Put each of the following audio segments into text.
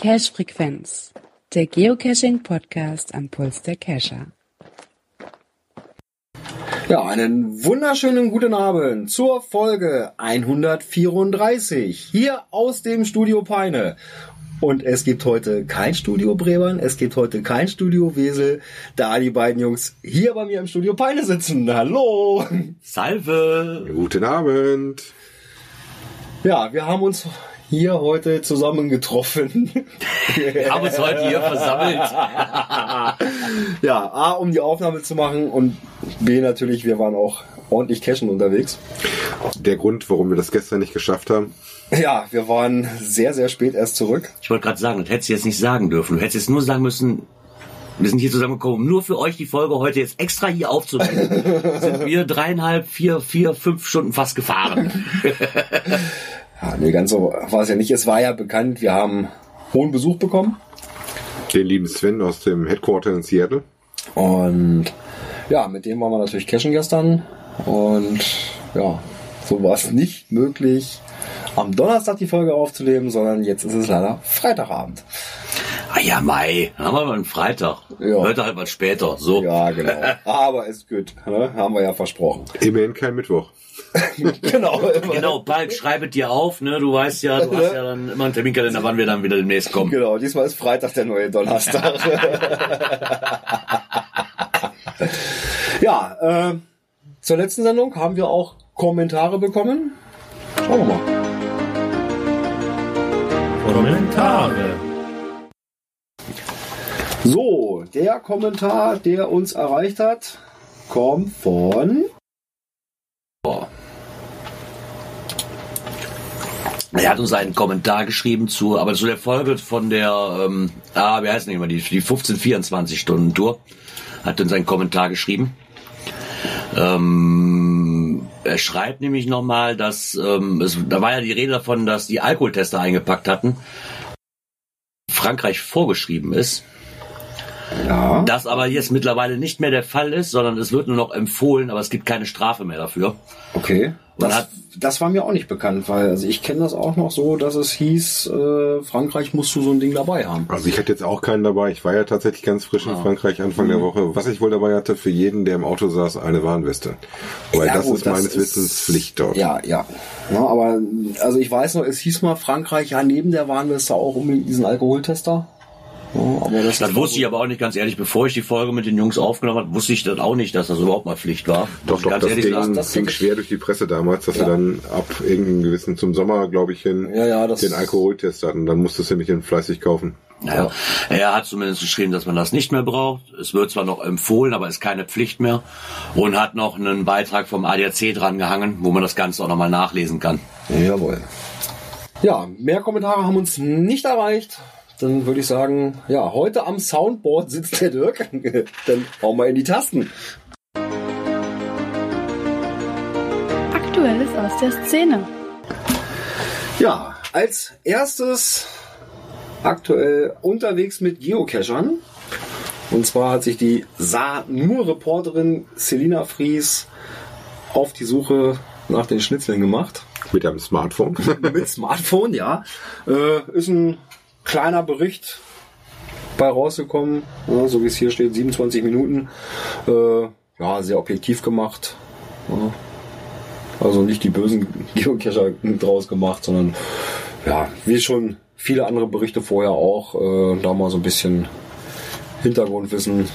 Cache Frequenz, der Geocaching Podcast am Puls der Cacher. Ja, einen wunderschönen guten Abend zur Folge 134 hier aus dem Studio Peine. Und es gibt heute kein Studio Brebern, es gibt heute kein Studio Wesel, da die beiden Jungs hier bei mir im Studio Peine sitzen. Hallo! Salve! Guten Abend! Ja, wir haben uns hier heute zusammengetroffen. Wir haben uns heute hier versammelt. ja, A, um die Aufnahme zu machen und B, natürlich, wir waren auch ordentlich cashen unterwegs. Der Grund, warum wir das gestern nicht geschafft haben. Ja, wir waren sehr, sehr spät erst zurück. Ich wollte gerade sagen, das hättest du jetzt nicht sagen dürfen. Du hättest jetzt nur sagen müssen, wir sind hier zusammengekommen, nur für euch die Folge heute jetzt extra hier aufzunehmen. sind wir dreieinhalb, vier, vier, fünf Stunden fast gefahren. Ja, nee, ganz so war es ja nicht. Es war ja bekannt, wir haben hohen Besuch bekommen. Den lieben Sven aus dem Headquarter in Seattle. Und ja, mit dem waren wir natürlich cashen gestern. Und ja, so war es nicht möglich, am Donnerstag die Folge aufzunehmen, sondern jetzt ist es leider Freitagabend. Ah ja, Mai, dann haben wir mal einen Freitag. Ja. Heute halt mal später. So. Ja, genau. Aber ist gut, ne? haben wir ja versprochen. Immerhin kein Mittwoch. genau. Genau, Palk, schreibet dir auf, ne? Du weißt ja, du hast ja dann immer einen Terminkalender, wann wir dann wieder demnächst kommen. Genau, diesmal ist Freitag der neue Donnerstag. ja, äh, zur letzten Sendung haben wir auch Kommentare bekommen. Schauen wir mal. Kommentare. So, der Kommentar, der uns erreicht hat, kommt von. Er hat uns einen Kommentar geschrieben zu, aber zu der Folge von der, ähm, ah, wie heißt denn immer die, die 15-24-Stunden-Tour. Hat uns einen Kommentar geschrieben. Ähm, er schreibt nämlich nochmal, dass, ähm, es, da war ja die Rede davon, dass die Alkoholtester eingepackt hatten. Frankreich vorgeschrieben ist. Ja. Das aber jetzt mittlerweile nicht mehr der Fall ist, sondern es wird nur noch empfohlen, aber es gibt keine Strafe mehr dafür. Okay. Man Das, hat- das war mir auch nicht bekannt, weil also ich kenne das auch noch so, dass es hieß, äh, Frankreich musst du so ein Ding dabei haben. Also ich hatte jetzt auch keinen dabei. Ich war ja tatsächlich ganz frisch in Frankreich Anfang Mhm. der Woche. Was ich wohl dabei hatte, für jeden, der im Auto saß, eine Warnweste. Weil Ja, das gut, ist meines Wissens Pflicht dort. Ja, ja. ja. Aber also ich weiß noch, es hieß mal Frankreich, ja neben der Warnweste auch unbedingt diesen Alkoholtester. Ja, aber das, Das wusste ich aber auch nicht ganz ehrlich, bevor ich die Folge mit den Jungs aufgenommen habe, wusste ich das auch nicht, dass das überhaupt mal Pflicht war. Doch, doch, ganz das ehrlich ging, sagen. das ging schwer durch die Presse damals, dass Ja. sie dann ab irgendeinem gewissen, zum Sommer, glaube ich, hin, Ja, ja, das- den Alkoholtest hatten. Dann musstest du nämlich den fleißig kaufen. Naja, er hat zumindest geschrieben, dass man das nicht mehr braucht. Es wird zwar noch empfohlen, aber ist keine Pflicht mehr. Und hat noch einen Beitrag vom ADAC dran gehangen, wo man das Ganze auch nochmal nachlesen kann. Jawohl. Ja, mehr Kommentare haben uns nicht erreicht. Dann würde ich sagen, ja, heute am Soundboard sitzt der Dirk. Dann hauen wir in die Tasten. Aktuelles aus der Szene. Ja, als erstes aktuell unterwegs mit Geocachern. Und zwar hat sich die Sa-Nur-Reporterin Selina Fries auf die Suche nach den Schnitzeln gemacht. Mit einem Smartphone. Mit Smartphone, ja. Äh, ist ein kleiner Bericht bei rausgekommen, ja, so wie es hier steht, 27 Minuten. Äh, ja, sehr objektiv gemacht. Ja. Also nicht die bösen Geocacher draus gemacht, sondern ja, wie schon viele andere Berichte vorher auch, äh, da mal so ein bisschen Hintergrundwissen.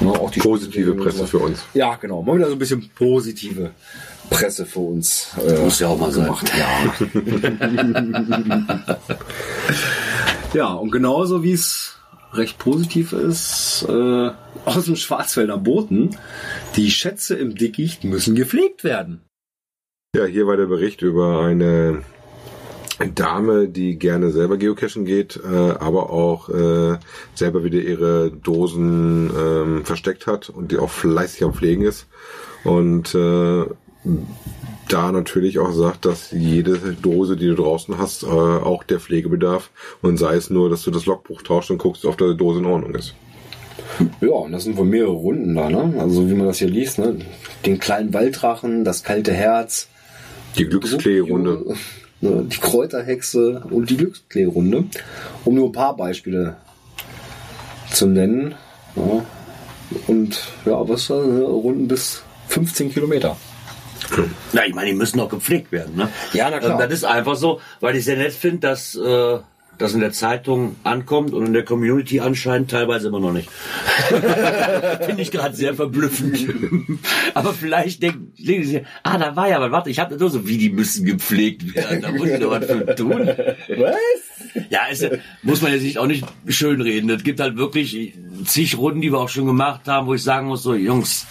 Ne, auch die Positive Presse für uns. Ja, genau. Mal wieder so ein bisschen positive Presse für uns. Äh, Muss ja auch mal sein. gemacht. Ja. ja, und genauso wie es recht positiv ist, äh, aus dem Schwarzwälder Boten, die Schätze im Dickicht müssen gepflegt werden. Ja, hier war der Bericht über eine Dame, die gerne selber geocachen geht, äh, aber auch äh, selber wieder ihre Dosen ähm, versteckt hat und die auch fleißig am Pflegen ist. Und äh, da natürlich auch sagt, dass jede Dose, die du draußen hast, äh, auch der Pflege bedarf und sei es nur, dass du das Logbuch tauscht und guckst, ob deine Dose in Ordnung ist. Ja, und das sind wohl mehrere Runden da, ne? Also wie man das hier liest, ne? Den kleinen Walddrachen, das kalte Herz, Die Glücksklee-Runde. ne? die Kräuterhexe und die Glücksklee-Runde. Um nur ein paar Beispiele zu nennen. Ja. Und ja, was war ne? Runden bis 15 Kilometer. Na, ich meine, die müssen auch gepflegt werden, ne? Ja, na klar. Ähm, Das ist einfach so, weil ich sehr nett finde, dass äh, das in der Zeitung ankommt und in der Community anscheinend teilweise immer noch nicht. finde ich gerade sehr verblüffend. Aber vielleicht denken sie, ah, da war ja was, warte, ich habe nur so, wie die müssen gepflegt werden, da muss ich doch was für tun. Was? Ja, ist, muss man jetzt nicht auch nicht schönreden. Es gibt halt wirklich zig Runden, die wir auch schon gemacht haben, wo ich sagen muss, so, Jungs,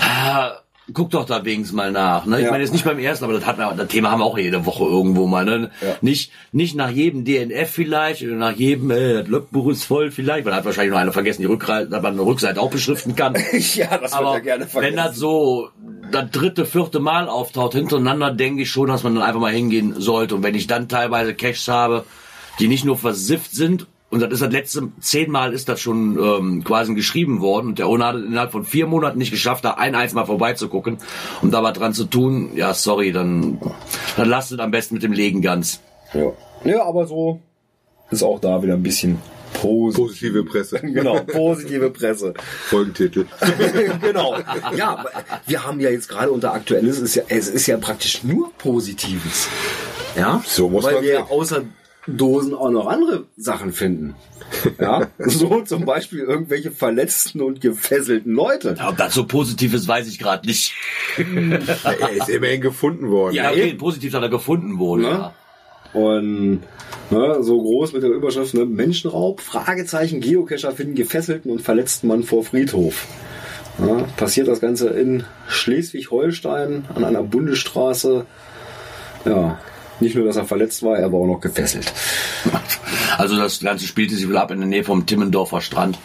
ah, guck doch da wenigstens mal nach. Ne? Ich Ja. meine jetzt nicht beim ersten, aber das, hat das Thema haben wir auch jede Woche irgendwo mal. Ne? Ja. Nicht, nicht nach jedem DNF vielleicht oder nach jedem, äh, Logbuch ist voll vielleicht, weil da hat wahrscheinlich noch einer vergessen, die Rückseite, dass man eine Rückseite auch beschriften kann. ja, das Aber wird ja gerne vergessen. wenn das so das dritte, vierte Mal auftaucht hintereinander, denke ich schon, dass man dann einfach mal hingehen sollte. Und wenn ich dann teilweise Caches habe, die nicht nur versifft sind, und das ist das letzte zehnmal ist das schon ähm, quasi geschrieben worden und der Owner hat es innerhalb von vier Monaten nicht geschafft, da ein einziges Mal vorbeizugucken und da was dran zu tun, ja sorry, dann, dann lasst es am besten mit dem Legen ganz. ja. ja, aber so ist auch da wieder ein bisschen positiv. Positive Presse. Genau, positive Presse. Folgentitel. genau. Ja, wir haben ja jetzt gerade unter Aktuelles, es ist ja, es ist ja praktisch nur Positives. Ja, So muss Weil man wir sehen. außer Dosen auch noch andere Sachen finden. Ja, so zum Beispiel irgendwelche verletzten und gefesselten Leute. Ob das so positiv ist, weiß ich gerade nicht. er ist immerhin gefunden worden. Ja, okay, positiv, dass er gefunden wurde. Ne? Ja. Und ne, so groß mit der Überschrift ne, Menschenraub, Fragezeichen, Geocacher finden gefesselten und verletzten Mann vor Friedhof. Ja, passiert das Ganze in Schleswig-Holstein an einer Bundesstraße. Ja, nicht nur, dass er verletzt war, er war auch noch gefesselt. Also das Ganze spielte sich wohl ab in der Nähe vom Timmendorfer Strand.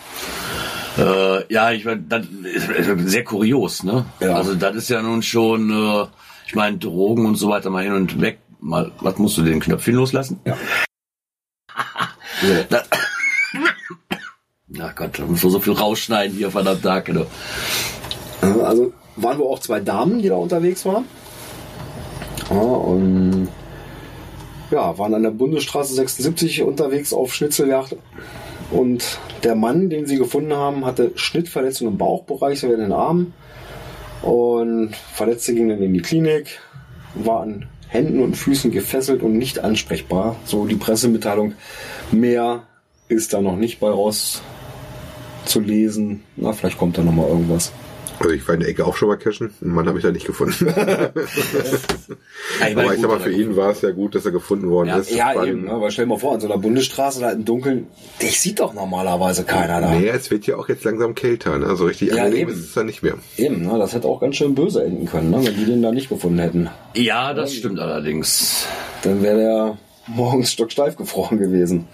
Äh, ja, ich meine, das ist sehr kurios, ne? Ja. Also das ist ja nun schon, äh, ich meine, Drogen und so weiter mal hin und weg. Mal, was musst du den Knöpfchen loslassen? Ja. Ach Gott, da muss man so viel rausschneiden hier von am Tag, genau. Also waren wir auch zwei Damen, die da unterwegs waren. Ja, und ja, waren an der Bundesstraße 76 unterwegs auf Schnitzeljagd. Und der Mann, den sie gefunden haben, hatte Schnittverletzungen im Bauchbereich sowie in den Armen. Und Verletzte gingen dann in die Klinik, war an Händen und Füßen gefesselt und nicht ansprechbar. So die Pressemitteilung. Mehr ist da noch nicht bei raus zu lesen. Na, vielleicht kommt da noch mal irgendwas. Also ich war in der Ecke auch schon mal cashen. Einen Mann habe ich da nicht gefunden. Ja, ich Aber ich sag mal, gut, für ihn war es ja gut, dass er gefunden worden Ja, ist. Ja, Weil- eben, ne? aber stell dir mal vor, an so einer Bundesstraße da im Dunkeln, dich sieht doch normalerweise keiner da. Nee, es wird ja auch jetzt langsam kälter, ne? So richtig Ja, angenehm eben. ist es dann nicht mehr. Eben, ne? das hätte auch ganz schön böse enden können, ne? wenn die den da nicht gefunden hätten. Ja, das stimmt allerdings. Dann wäre der morgens stocksteif gefroren gewesen.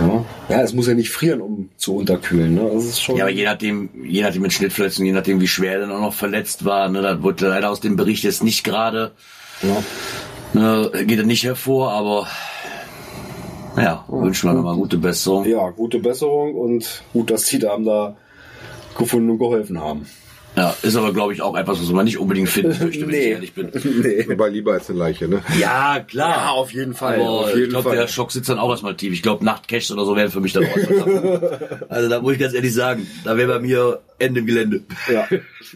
Ja? ja, es muss ja nicht frieren, um zu unterkühlen. Ne? Das ist schon. Ja, aber je nachdem, je nachdem mit Schnittverletzungen, je nachdem wie schwer er dann auch noch verletzt war, ne, da wurde leider aus dem Bericht jetzt nicht gerade, ja. ne, geht er nicht hervor, aber naja, wünschen wir nochmal gute Besserung. ja, gute Besserung und gut, dass die Damen da gefunden und geholfen haben. Ja, ist aber glaube ich auch etwas, was man nicht unbedingt finden möchte, wenn ich ehrlich bin. nee. Wobei lieber als eine Leiche, ne? Ja, klar. Ja, auf jeden Fall. Aber auf ich jeden glaube, Fall. der Schock sitzt dann auch erstmal tief. Ich glaube, Nachtcaches oder so wären für mich dann auch etwas. Also da muss ich ganz ehrlich sagen, da wäre bei mir Ende im Gelände. Ja,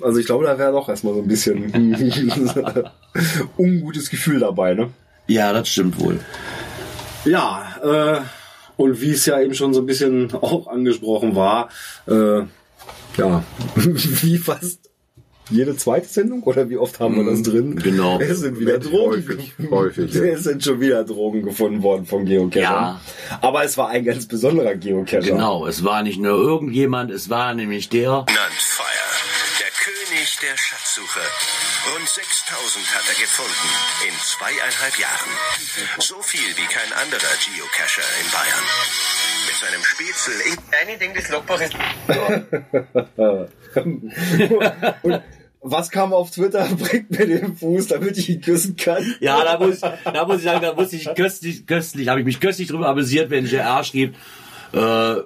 also ich glaube, da wäre doch erstmal so ein bisschen ungutes Gefühl dabei, ne? Ja, das stimmt wohl. Ja, äh, und wie es ja eben schon so ein bisschen auch angesprochen war, äh, ja, wie fast jede zweite Sendung oder wie oft haben wir das drin? genau. Es sind wieder Häufig, Drogen. häufig, häufig, ja. Es sind schon wieder Drogen gefunden worden vom Geocacher. Ja. Aber es war ein ganz besonderer Geocacher. Genau, es war nicht nur irgendjemand, es war nämlich der, Nantfire, der König der Schatzsuche. Rund 6000 hat er gefunden in zweieinhalb Jahren. So viel wie kein anderer Geocacher in Bayern. Mit seinem Spätzle in Ding, das Logbuch ist. Und was kam auf Twitter? Bringt mir den Fuß, damit ich ihn küssen kann. Ja, da muss, da muss ich sagen, da muss ich köstlich, köstlich, habe ich mich köstlich drüber amüsiert, wenn JR schrieb, äh,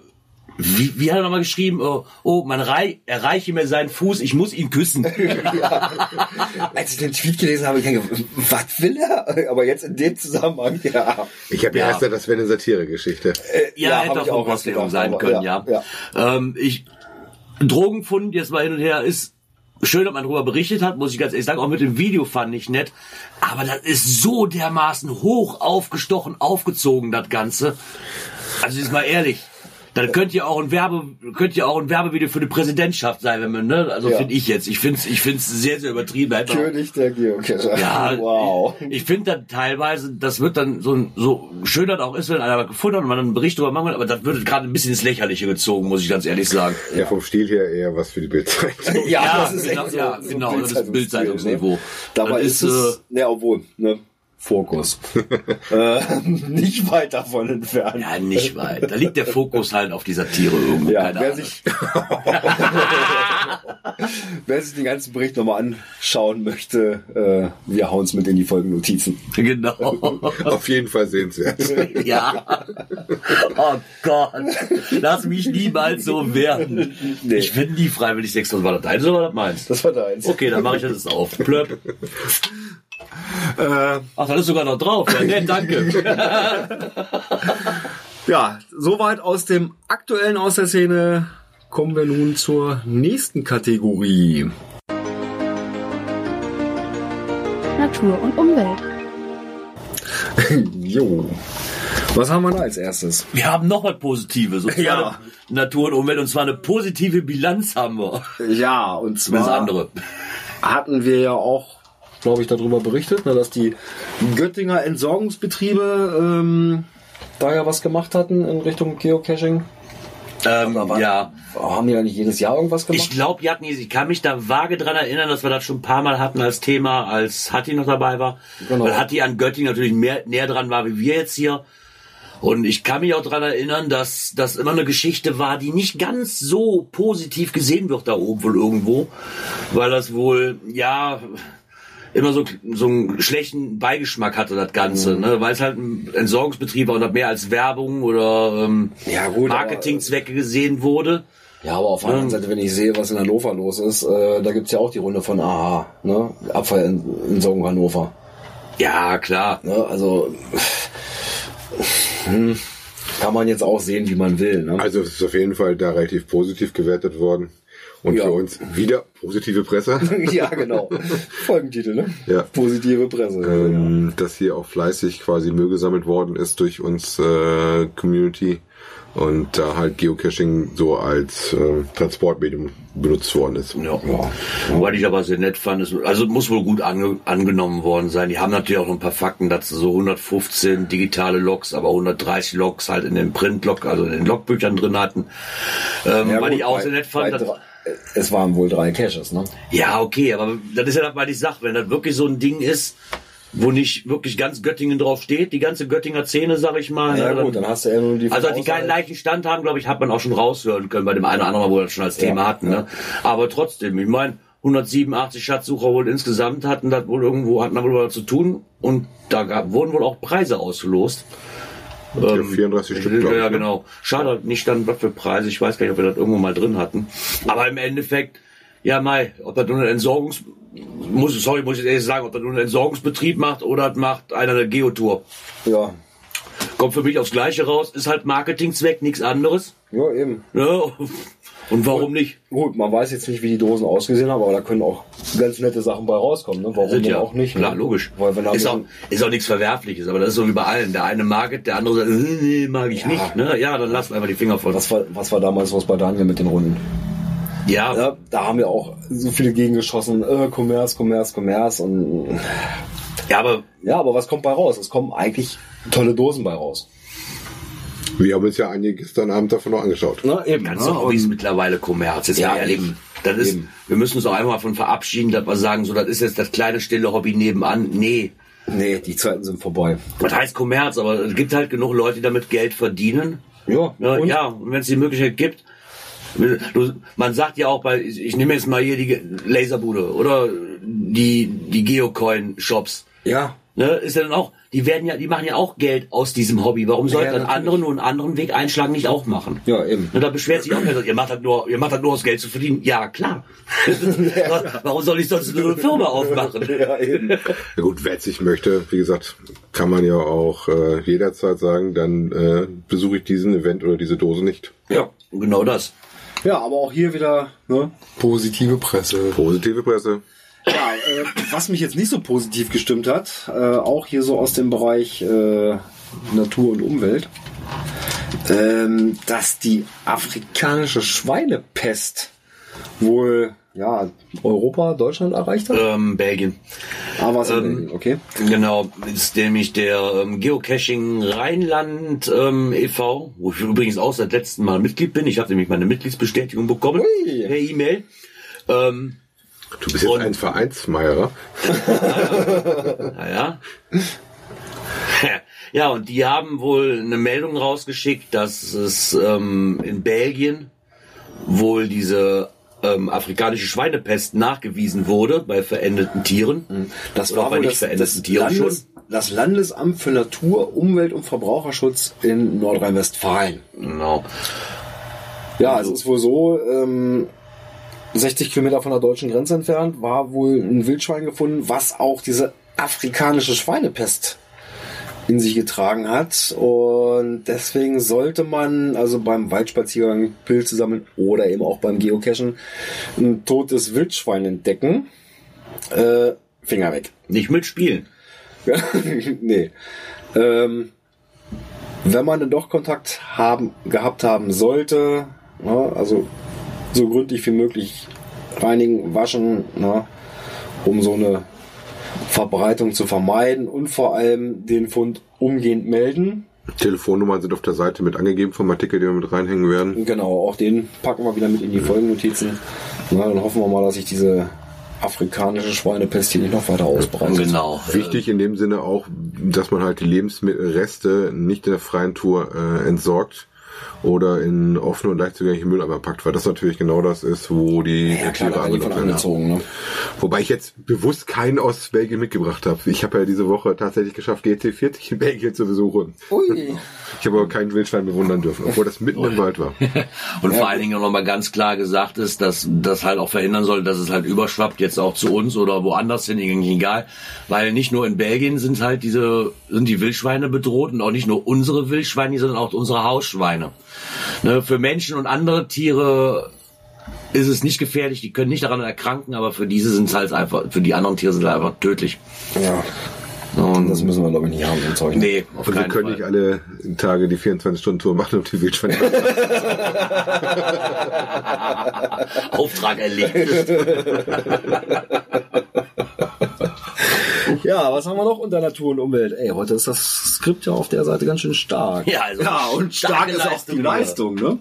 wie, wie hat er nochmal geschrieben? Oh, oh man rei erreiche mir seinen Fuß, ich muss ihn küssen. Als ich den Tweet gelesen habe, ich denke, was will er? Aber jetzt in dem Zusammenhang, ja. Ich habe ja Ja. erst gedacht, das wäre eine Satire-Geschichte. Ja, Ja, hätte auch Gosling gedacht, sein aber können, ja, ja. Ähm, ich, Drogenfund jetzt mal hin und her ist schön, dass man darüber berichtet hat, muss ich ganz ehrlich sagen. Auch mit dem Video fand ich nett. Aber das ist so dermaßen hoch aufgestochen, aufgezogen, das Ganze. Also ist mal ehrlich. Dann könnte ja auch ein Werbe, könnte ja auch ein Werbevideo für die Präsidentschaft sein, wenn man, ne? Also Ja. finde ich jetzt. Ich finde es, ich finde es sehr, sehr übertrieben. Auch- König der Geocacher. ja, wow. Ich, ich finde dann teilweise, das wird dann so, so schön das auch ist, wenn einer was gefunden hat und man einen Bericht darüber machen will, aber das wird gerade ein bisschen ins Lächerliche gezogen, muss ich ganz ehrlich sagen. Ja, vom Stil her eher was für die Bildzeitung. Ja, Ja, das ist genau, echt so, ja, so genau, das ist Bildzeitungsstil, Bildzeitungsniveau. Ne? Dabei Das ist es, ne, obwohl, ne, Fokus. äh, nicht weit davon entfernt. Ja, nicht weit. Da liegt der Fokus halt auf die Satire irgendwo. Ja, keine wer sich, wer sich den ganzen Bericht nochmal anschauen möchte, äh, wir hauen's mit in die Folgennotizen. Genau. Auf jeden Fall sehenswert. ja. Oh Gott. Lass mich niemals so werden. Nee. Ich bin nie freiwillig sexuell. War das deins oder war das meins? Das war deins. Okay, dann mache ich das jetzt auf. Plöpp. Äh, Ach, da ist sogar noch drauf. Ja, nett, danke. ja, soweit aus dem aktuellen aus der Szene. Kommen wir nun zur nächsten Kategorie. Natur und Umwelt. Jo. Was haben wir da als erstes? Wir haben noch was Positives. Und zwar Ja. Natur und Umwelt. Und zwar eine positive Bilanz haben wir. Ja, und Das zwar andere. hatten wir ja auch, glaube ich, darüber berichtet, ne, dass die Göttinger Entsorgungsbetriebe ähm, da ja was gemacht hatten in Richtung Geocaching. Ähm, ja. Haben die ja nicht jedes Jahr irgendwas gemacht? Ich glaube, hatten, ich kann mich da vage dran erinnern, dass wir das schon ein paar Mal hatten als Thema, als Hatti noch dabei war. Genau. Weil Hatti an Göttingen natürlich mehr, näher dran war, wie wir jetzt hier. Und ich kann mich auch dran erinnern, dass das immer eine Geschichte war, die nicht ganz so positiv gesehen wird da oben wohl irgendwo. Weil das wohl, ja, immer so, so einen schlechten Beigeschmack hatte, das Ganze, Mhm. ne? weil es halt ein Entsorgungsbetrieb war und das mehr als Werbung oder ähm, Ja, gut, aber- Marketingzwecke gesehen wurde. Ja, aber auf der anderen Seite, wenn ich sehe, was in Hannover los ist, äh, da gibt's ja auch die Runde von AHA, ne? Abfallentsorgung Hannover. Ja, klar. Ne? Also hm, kann man jetzt auch sehen, wie man will. Ne? Also es ist auf jeden Fall da relativ positiv gewertet worden. Und Ja. für uns wieder positive Presse. ja, genau. Folgentitel, ne? Ja. Positive Presse. ähm, dass hier auch fleißig quasi Müll gesammelt worden ist durch uns äh, Community und da halt Geocaching so als äh, Transportmedium benutzt worden ist. Ja. Wobei ich aber sehr nett fand, ist, also muss wohl gut ange, angenommen worden sein. Die haben natürlich auch ein paar Fakten dazu, so 115 digitale Logs, aber 130 Logs halt in den Print-Log, also in den Logbüchern drin hatten. Ähm, Ja, weil gut, ich auch bei- sehr nett fand. dass- es waren wohl drei Caches, ne? Ja, okay, aber das ist ja das, weil ich sag, wenn das wirklich so ein Ding ist, wo nicht wirklich ganz Göttingen drauf steht, die ganze Göttinger Szene, sag ich mal. Ja, ne, gut, dann hast du ja nur die Also, die keinen gleichen Stand haben, glaube ich, hat man auch schon raushören können bei dem einen oder anderen, wo wir das schon als Thema Ja, hatten. Ne? Aber trotzdem, ich meine, 187 Schatzsucher wohl insgesamt hatten das wohl irgendwo, hatten da wohl was zu tun und da gab, wurden wohl auch Preise ausgelost. Ja, 34 Stück, glaub Ja, ich, ne? genau. Schade, nicht dann was für Preise. Ich weiß gar nicht, ob wir das irgendwo mal drin hatten. Aber im Endeffekt, ja, Mai, ob das nur ein Entsorgungs, muss, sorry, muss ich ehrlich sagen, ob das nur ein Entsorgungsbetrieb macht oder das macht einer eine Geotour. Ja. Kommt für mich aufs Gleiche raus, ist halt Marketingzweck, nichts anderes. Ja, eben. Ne? Und warum nicht? Gut, man weiß jetzt nicht, wie die Dosen ausgesehen haben, aber da können auch ganz nette Sachen bei rauskommen, ne? Warum ja auch nicht? Klar, ne? logisch. Weil wenn ist, auch, ist auch nichts Verwerfliches, aber das ist so wie bei allen. Der eine mag es, der andere sagt, nee, mag ich Ja. nicht. Ne? Ja, dann lassen wir einfach die Finger von. was war, was war damals los bei Daniel mit den Runden? Ja, Ja, da haben wir auch so viele gegengeschossen, äh, Commerce, Commerce, Commerce und ja, aber ja, aber was kommt bei raus? Es kommen eigentlich tolle Dosen bei raus. Wir haben uns ja einige gestern Abend davon noch angeschaut. Na, eben. ganze ne? Hobbys mittlerweile Kommerz. Jetzt Ja, ehrlich. eben. Das ist, Eben. wir müssen uns auch einfach mal von verabschieden, dass wir sagen, so, das ist jetzt das kleine stille Hobby nebenan. Nee. Nee, die Zeiten sind vorbei. Das heißt Kommerz, aber es gibt halt genug Leute, die damit Geld verdienen. Ja, Ne? und? Ja, und wenn es die Möglichkeit gibt, du, man sagt ja auch bei, ich, ich nehme jetzt mal hier die Laserbude oder die, die Geocoin-Shops. Ja. Ne, ist ja dann auch, die werden ja, die machen ja auch Geld aus diesem Hobby. Warum sollten dann natürlich. andere nur einen anderen Weg einschlagen, nicht auch machen? Ja, eben. Und da beschwert sich auch keiner, ihr macht halt nur, ihr macht halt nur aus Geld zu verdienen. Ja, klar. Warum soll ich sonst eine Firma aufmachen? Ja, eben. Ja gut, wer sich möchte, wie gesagt, kann man ja auch äh, jederzeit sagen, dann äh, besuche ich diesen Event oder diese Dose nicht. Ja, genau das. Ja, aber auch hier wieder ne, positive Presse. Positive Presse. Ja, äh, was mich jetzt nicht so positiv gestimmt hat, äh, auch hier so aus dem Bereich äh, Natur und Umwelt, ähm, dass die afrikanische Schweinepest wohl ja Europa, Deutschland erreicht hat. Ähm, Belgien. Ah, was ähm, Belgien, okay. Genau, ist nämlich der ähm, Geocaching Rheinland ähm, e.V., wo ich übrigens auch seit letztem Mal Mitglied bin. Ich habe nämlich meine Mitgliedsbestätigung bekommen Ui. per E-Mail. Ähm, Du bist jetzt Und- ein Vereinsmeierer. Naja. Ja, und die haben wohl eine Meldung rausgeschickt, dass es ähm, in Belgien wohl diese ähm, afrikanische Schweinepest nachgewiesen wurde bei verendeten Tieren. Das Oder war bei wohl nicht das, verendeten das, Tieren Landes, das Landesamt für Natur, Umwelt und Verbraucherschutz in Nordrhein-Westfalen. Genau. Ja, es ist wohl so, ähm, 60 Kilometer von der deutschen Grenze entfernt war wohl ein Wildschwein gefunden, was auch diese afrikanische Schweinepest in sich getragen hat. Und deswegen sollte man also beim Waldspaziergang Pilze sammeln oder eben auch beim Geocachen ein totes Wildschwein entdecken. Äh, Finger weg. Nicht mitspielen. Nee. Ähm, wenn man dann doch Kontakt haben, gehabt haben sollte, ne, also so gründlich wie möglich reinigen, waschen, ne, um so eine Verbreitung zu vermeiden und vor allem den Fund umgehend melden. Telefonnummern sind auf der Seite mit angegeben vom Artikel, den wir mit reinhängen werden. Genau, auch den packen wir wieder mit in die Folgennotizen. Na, dann hoffen wir mal, dass sich diese afrikanische Schweinepest hier nicht noch weiter ausbreitet. Genau. Wichtig in dem Sinne auch, dass man halt die Lebensmittelreste nicht in der freien Tour äh, entsorgt oder in offene und leicht zugängliche Mülleimer packt, weil das natürlich genau das ist, wo die Ja, klar, angelockt werden. angezogen. Ne? Wobei ich jetzt bewusst keinen aus Belgien mitgebracht habe. Ich habe ja diese Woche tatsächlich geschafft, GT40 in Belgien zu besuchen. Ui. Ich habe aber keinen Wildschwein bewundern dürfen, obwohl das mitten im Wald war. Und vor allen Dingen auch nochmal ganz klar gesagt ist, dass das halt auch verhindern soll, dass es halt überschwappt, jetzt auch zu uns oder woanders hin, egal. Weil nicht nur in Belgien sind halt diese, sind die Wildschweine bedroht und auch nicht nur unsere Wildschweine, sondern auch unsere Hausschweine. Ne, für Menschen und andere Tiere ist es nicht gefährlich, die können nicht daran erkranken, aber für diese sind es halt einfach, für die anderen Tiere sind es einfach tödlich. Ja, Und das müssen wir glaube ich nicht haben, so ein Zeug. ne? nee, auf Und wir keinen können Fall. nicht alle Tage die 24-Stunden-Tour machen und die Wildschweine. Auftrag erledigt. Ja, was haben wir noch unter Natur und Umwelt? Ey, heute ist das Skript ja auf der Seite ganz schön stark. Ja, also ja und stark starke ist auch Leistung die. Leistung, ne?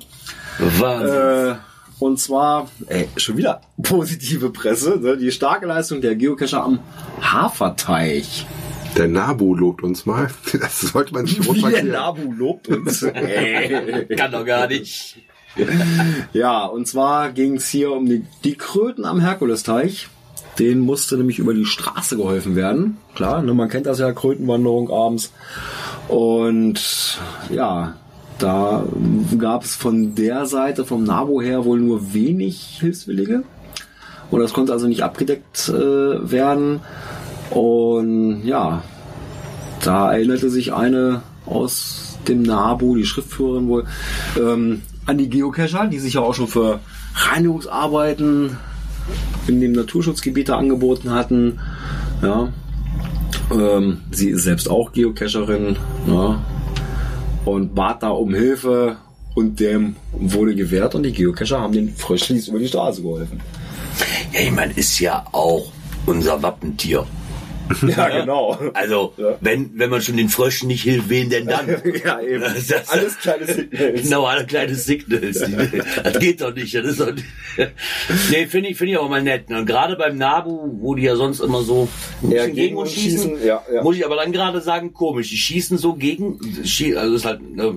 Wahnsinn. Äh, und zwar, ey, schon wieder positive Presse, ne? die starke Leistung der Geocacher am Haferteich. Der Nabu lobt uns mal. Das sollte man nicht groß markieren. Nabu lobt uns. Kann doch gar nicht. ja, und zwar ging es hier um die, die Kröten am Herkules-Teich. Denen musste nämlich über die Straße geholfen werden. Klar, ne, man kennt das ja, Krötenwanderung abends. Und ja, da gab es von der Seite, vom NABU her, wohl nur wenig Hilfswillige. Und das konnte also nicht abgedeckt äh, werden. Und ja, da erinnerte sich eine aus dem NABU, die Schriftführerin wohl, ähm, an die Geocacher, die sich ja auch schon für Reinigungsarbeiten in dem Naturschutzgebiet angeboten hatten. Ja. Ähm, sie ist selbst auch Geocacherin ja. und bat da um Hilfe und dem wurde gewährt und die Geocacher haben den Fröschlis über die Straße geholfen. Ja, ich meine, ist ja auch unser Wappentier. Ja, genau. Also, wenn, wenn man schon den Fröschen nicht hilft, wen denn dann? ja, eben. Das- Alles kleine Signals. Genau, alle kleine Signals. Das geht doch nicht. Das ist doch nicht. Nee, finde ich, finde ich auch mal nett. Und gerade beim Nabu, wo die ja sonst immer so ein Ja, bisschen gegen uns schießen, ja, ja. muss ich aber dann gerade sagen, komisch. Die schießen so gegen, also ist halt, äh,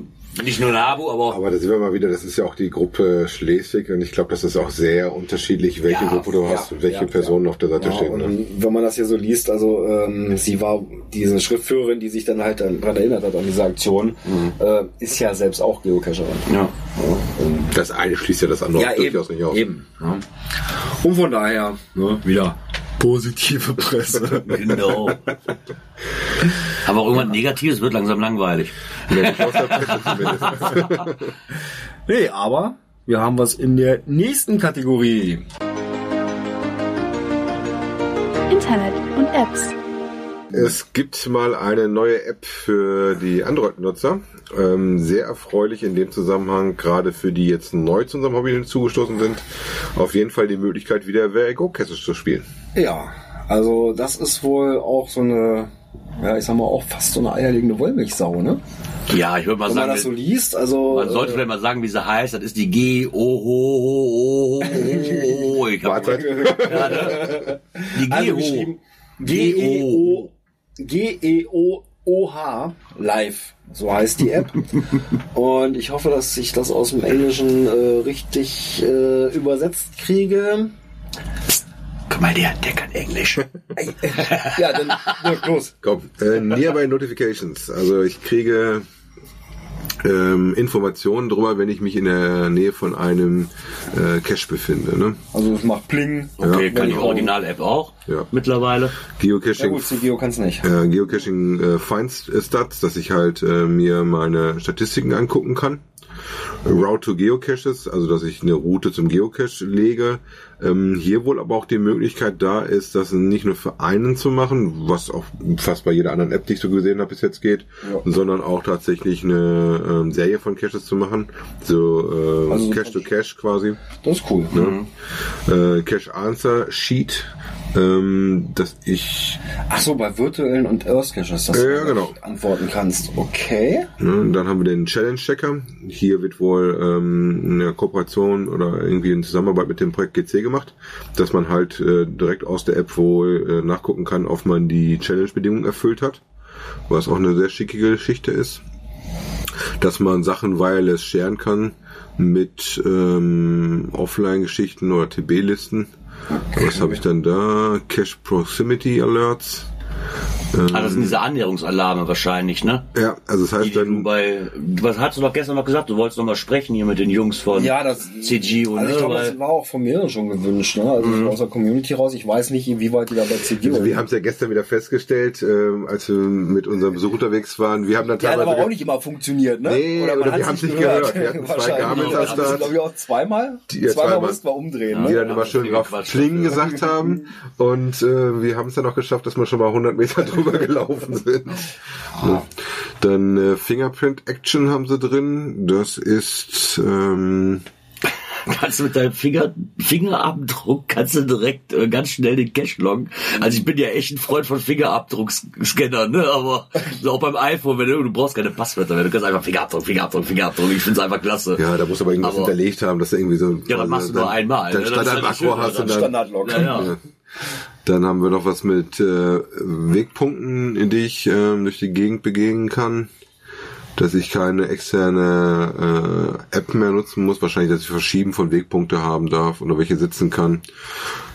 Nicht nur Nabu, aber auch Aber da sind wir mal wieder, das ist ja auch die Gruppe Schleswig und ich glaube, das ist auch sehr unterschiedlich, welche Ja, Gruppe du ja, hast und welche ja, Personen auf der Seite Ja, stehen. und Ne? wenn man das hier so liest, also ähm, sie war diese Schriftführerin, die sich dann halt daran erinnert hat an diese Aktion, äh, ist ja selbst auch Geocacherin. ja. Das eine schließt ja das andere ja, durchaus eben, nicht aus. eben. Ja. Und von daher ne, wieder positive Presse. Genau. aber auch irgendwas Negatives wird langsam langweilig. Nee, aber wir haben was in der nächsten Kategorie. Internet und Apps. Es gibt mal eine neue App für die Android-Nutzer. Ähm, sehr erfreulich in dem Zusammenhang, gerade für die jetzt neu zu unserem Hobby hinzugestoßen sind. Auf jeden Fall die Möglichkeit, wieder Where I Go Caches zu spielen. Ja, also das ist wohl auch so eine, ja, ich sag mal auch fast so eine eierlegende Wollmilchsau, ne? Ja, ich würde mal Wenn man sagen, das so liest, also man sollte äh, vielleicht mal sagen, wie sie heißt. Das ist die G O O O O. Ich hab- Warte. Ja, ne? Die also G geschrieben O. G-E-O G-E-O-O-H live. So heißt die App. Und ich hoffe, dass ich das aus dem Englischen äh, richtig äh, übersetzt kriege. Guck mal, der, der kann Englisch. Ja, dann los. Komm, äh, Nearby Notifications. Also ich kriege ähm, Informationen darüber, wenn ich mich in der Nähe von einem äh, Cache befinde. Ne? Also es macht Pling. Okay, Ja, kann die Original-App auch Ja. mittlerweile. Ja Geocaching gut, CGO kann es nicht. äh, Geocaching äh, Find Stats, dass ich halt äh, mir meine Statistiken angucken kann. Route to Geocaches, also dass ich eine Route zum Geocache lege. Ähm, hier wohl aber auch die Möglichkeit da ist, das nicht nur für einen zu machen, was auch fast bei jeder anderen App, die ich so gesehen habe, bis jetzt geht, Ja. sondern auch tatsächlich eine ähm, Serie von Caches zu machen. So äh, Also- Cache to Cache quasi. Das ist cool. Äh, Cache Answer Sheet, ähm, dass ich Ach so, bei virtuellen und Earth Caches, dass Ja, du genau. antworten kannst. Okay. Ne, dann haben wir den Challenge Checker. Hier wird wohl ähm, eine Kooperation oder irgendwie in Zusammenarbeit mit dem Projekt GC gemacht, dass man halt äh, direkt aus der App wohl äh, nachgucken kann, ob man die Challenge-Bedingungen erfüllt hat, was auch eine sehr schicke Geschichte ist. Dass man Sachen wireless sharen kann mit ähm, Offline-Geschichten oder TB-Listen. Was habe ich dann da? Cache Proximity Alerts. Ah, das sind diese Annäherungsalarme wahrscheinlich, ne? Ja, also das Die, heißt die du dann bei, was hast du doch gestern noch gesagt? Du wolltest noch mal sprechen hier mit den Jungs von Ja, das CG und Also ich glaube, das war auch von mir schon gewünscht, ne? Also aus der Community raus. Ich weiß nicht, wie weit die da bei CGO Also wir haben es ja gestern wieder festgestellt, ähm, als wir mit unserem Besuch unterwegs waren. Wir haben dann Die hat teilweise aber auch nicht immer funktioniert, ne? Nee, oder wir hat's haben's nicht gehört. Wir hatten zwei haben das, Start. glaube ich, auch zweimal. Die- ja, zweimal zweimal. mussten wir umdrehen, die ne? dann immer schön drauf Klingen gesagt haben. Und äh, wir haben es dann auch geschafft, dass wir schon mal 100 Meter drüber gelaufen sind. Ja. Dann äh, Fingerprint Action haben sie drin. Das ist ähm, kannst du mit deinem Finger, Fingerabdruck kannst du direkt äh, ganz schnell den Cache loggen. Also ich bin ja echt ein Freund von Fingerabdruckscannern, ne? Aber so auch beim iPhone, wenn du, du brauchst keine Passwörter mehr, du kannst einfach Fingerabdruck, Fingerabdruck, Fingerabdruck. Ich find's einfach klasse. ja, da musst du aber irgendwas Aber- hinterlegt haben, dass du irgendwie so Ja, das machst du nur einmal, Dann ne? Das ist ja das Standard-Makro hast daran. dann Standardlog. Ja, ja. Ja. Dann haben wir noch was mit äh, Wegpunkten, in die ich ähm, durch die Gegend begegnen kann. Dass ich keine externe äh, App mehr nutzen muss. Wahrscheinlich, dass ich Verschieben von Wegpunkte haben darf oder welche sitzen kann.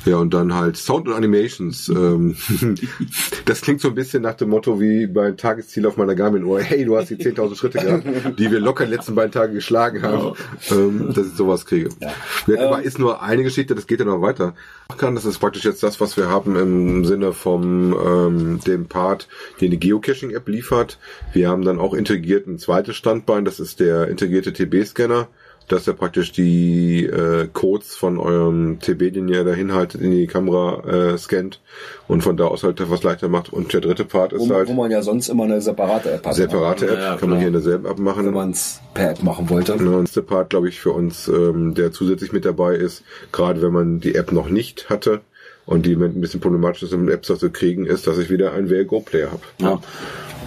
Ja, und dann halt Sound und Animations. Ähm, das klingt so ein bisschen nach dem Motto wie beim Tagesziel auf meiner Garmin-Uhr. Hey, du hast die 10.000 Schritte gehabt, die wir locker in den letzten beiden Tagen geschlagen haben. Ähm, dass ich sowas kriege. Ja. Aber ist nur eine Geschichte, das geht ja noch weiter. Kann, das ist praktisch jetzt das, was wir haben im Sinne vom ähm, dem Part, den die Geocaching-App liefert. Wir haben dann auch integriert ein zweites Standbein, das ist der integrierte TB-Scanner dass er praktisch die äh, Codes von eurem TB, den ihr dahin haltet, in die Kamera äh, scannt und von da aus halt etwas leichter macht. Und der dritte Part ist Wo, halt wo man ja sonst immer eine separate App hat. separate App, Ja, kann man hier in derselben App machen. Wenn man es per App machen wollte. Genau, und der Part, glaube ich, für uns, ähm, der zusätzlich mit dabei ist, gerade wenn man die App noch nicht hatte und die mit ein bisschen problematisch ist, um eine App zu kriegen, ist, dass ich wieder einen VLGO-Player habe. Ja.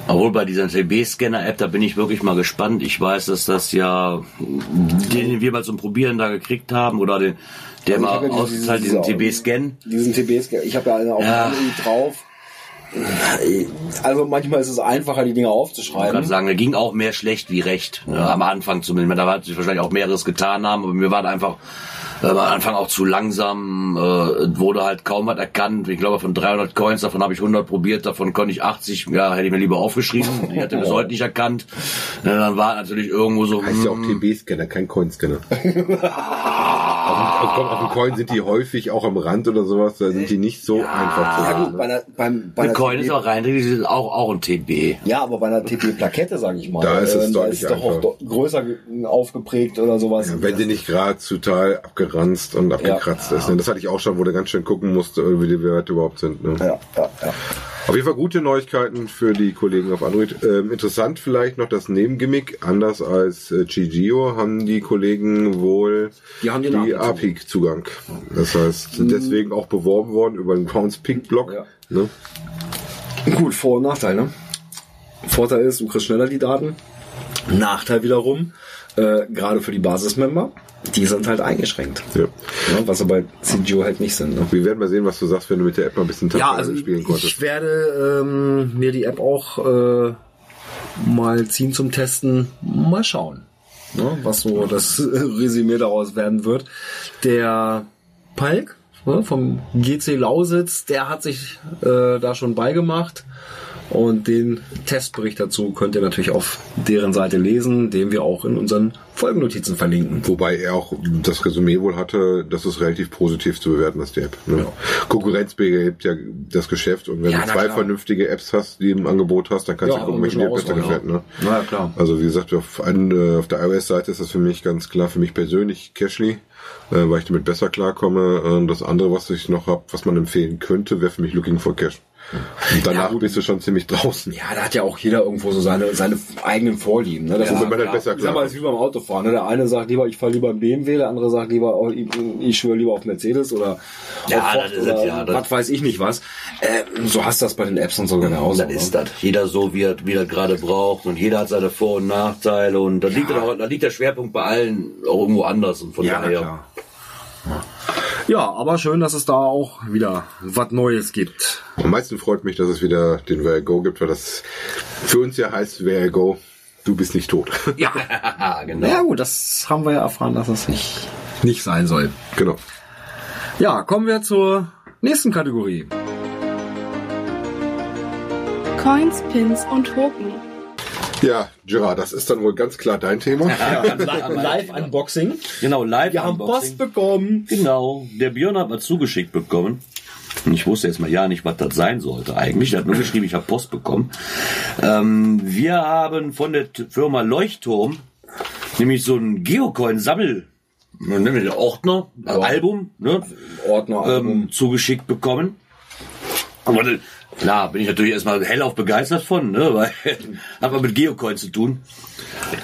Obwohl bei dieser TB-Scanner-App, da bin ich wirklich mal gespannt. Ich weiß, dass das ja, den den wir mal zum Probieren da gekriegt haben, oder den, der Also mal ja diese- diesen TB-Scan. Diesen TBs, ich habe ja eine auf Ja. drauf. Also manchmal ist es einfacher, die Dinge Ich kann aufzuschreiben. sagen, da ging auch mehr schlecht wie recht. Ne, am Anfang zumindest. Da wird sich wahrscheinlich auch mehreres getan haben, aber mir war einfach äh, am Anfang auch zu langsam, äh, wurde halt kaum was erkannt. Ich glaube, von 300 Coins, davon habe ich 100 probiert, davon konnte ich 80, ja, hätte ich mir lieber aufgeschrieben. Die hatte bis heute nicht erkannt. Ja, dann war natürlich irgendwo so, Heißt ja auch hm, TB-Scanner, kein Coin-Scanner. auf, dem- auf, komm, auf dem Coin sind die häufig auch am Rand oder sowas, da sind die nicht so einfach zu Ja haben. gut, bei einer, beim, bei einer Coin ist auch rein, die ist auch, auch ein TB. Ja, aber bei einer TP-Plakette, sage ich mal, Da ist es äh, deutlich da ist doch auch größer ge- aufgeprägt oder sowas. Ja, wenn sie nicht gerade total abgeranzt und abgekratzt ist. Ne? Das hatte ich auch schon, wo du ganz schön gucken musste, wie die Werte überhaupt sind. Ne? ja, ja, ja. Auf jeden Fall gute Neuigkeiten für die Kollegen auf Android. Ähm, interessant vielleicht noch das Nebengimmick. Anders als äh, Gigio haben die Kollegen wohl Die haben die. API-Zugang. Das heißt, sind deswegen auch beworben worden über den Grounds-Pick-Block. Ja. Ne? Gut, Vor- und Nachteil, ne? Vorteil ist, du kriegst schneller die Daten. Nachteil wiederum, äh, gerade für die Basismember, die sind halt eingeschränkt. Ja. Ne? Was sie bei CGO halt nicht sind. Ne? Wir werden mal sehen, was du sagst, wenn du mit der App mal ein bisschen Ja, Tastatur also ich, spielen konntest. ich werde ähm, mir die App auch äh, mal ziehen zum Testen. Mal schauen, ne, was so das Resümee daraus werden wird. Der Palk ne, vom GC Lausitz, der hat sich äh, da schon beigemacht. Und den Testbericht dazu könnt ihr natürlich auf deren Seite lesen, den wir auch in unseren Folgennotizen verlinken. Wobei er auch das Resümee wohl hatte, das ist relativ positiv zu bewerten, ist die App. Ne? Konkurrenz belebt ja das Geschäft und wenn Ja, du na zwei klar. vernünftige Apps hast, die im Angebot hast, dann kannst Ja, du gucken, welche dir genau besser gefällt. Ne? ja. Ja, klar. Also wie gesagt, auf, ein, äh, auf der iOS-Seite ist das für mich ganz klar, für mich persönlich Cashly, äh, weil ich damit besser klarkomme. Das andere, was ich noch hab, was man empfehlen könnte, wäre für mich Looking for Cash. Und danach bist du schon ziemlich draußen. Ja, da hat ja auch jeder irgendwo so seine, seine eigenen Vorlieben. Ne? Das Ja, ist man halt klar. besser Ich sag mal, klar das ist wie beim Autofahren. Ne? Der eine sagt lieber, ich fahre lieber im BMW, der andere sagt lieber, oh, ich, ich schwöre lieber auf Mercedes oder Ja, auf Ford das ist oder ja, das- was weiß ich nicht was. Äh, so hast du das bei den Apps und so genauso. Das ist ne? das. Jeder so, wie er, wie er gerade braucht und jeder hat seine Vor- und Nachteile und da liegt, auch, da liegt der Schwerpunkt bei allen auch irgendwo anders und von Ja, daher. klar. Ja, aber schön, dass es da auch wieder was Neues gibt. Am meisten freut mich, dass es wieder den Where I Go gibt, weil das für uns ja heißt Where I Go, du bist nicht tot. Ja, genau. ja gut, das haben wir ja erfahren, dass es nicht, nicht sein soll. genau. Ja, kommen wir zur nächsten Kategorie. Coins, Pins und Token. Ja, Gerard, das ist dann wohl ganz klar dein Thema. Live-Unboxing. Genau, live Wir haben. Post bekommen. Genau, der Björn hat mal zugeschickt bekommen. Und Ich wusste jetzt mal ja nicht, was das sein sollte eigentlich. Er hat nur geschrieben, ich habe Post bekommen. Ähm, wir haben von der Firma Leuchtturm nämlich so ein Geocoin-Sammel, nämlich Ordner, äh, Album, ne, Ordner. ähm, zugeschickt bekommen. Aber klar, bin ich natürlich erstmal hellauf begeistert von, ne, weil hat man mit Geocoin zu tun.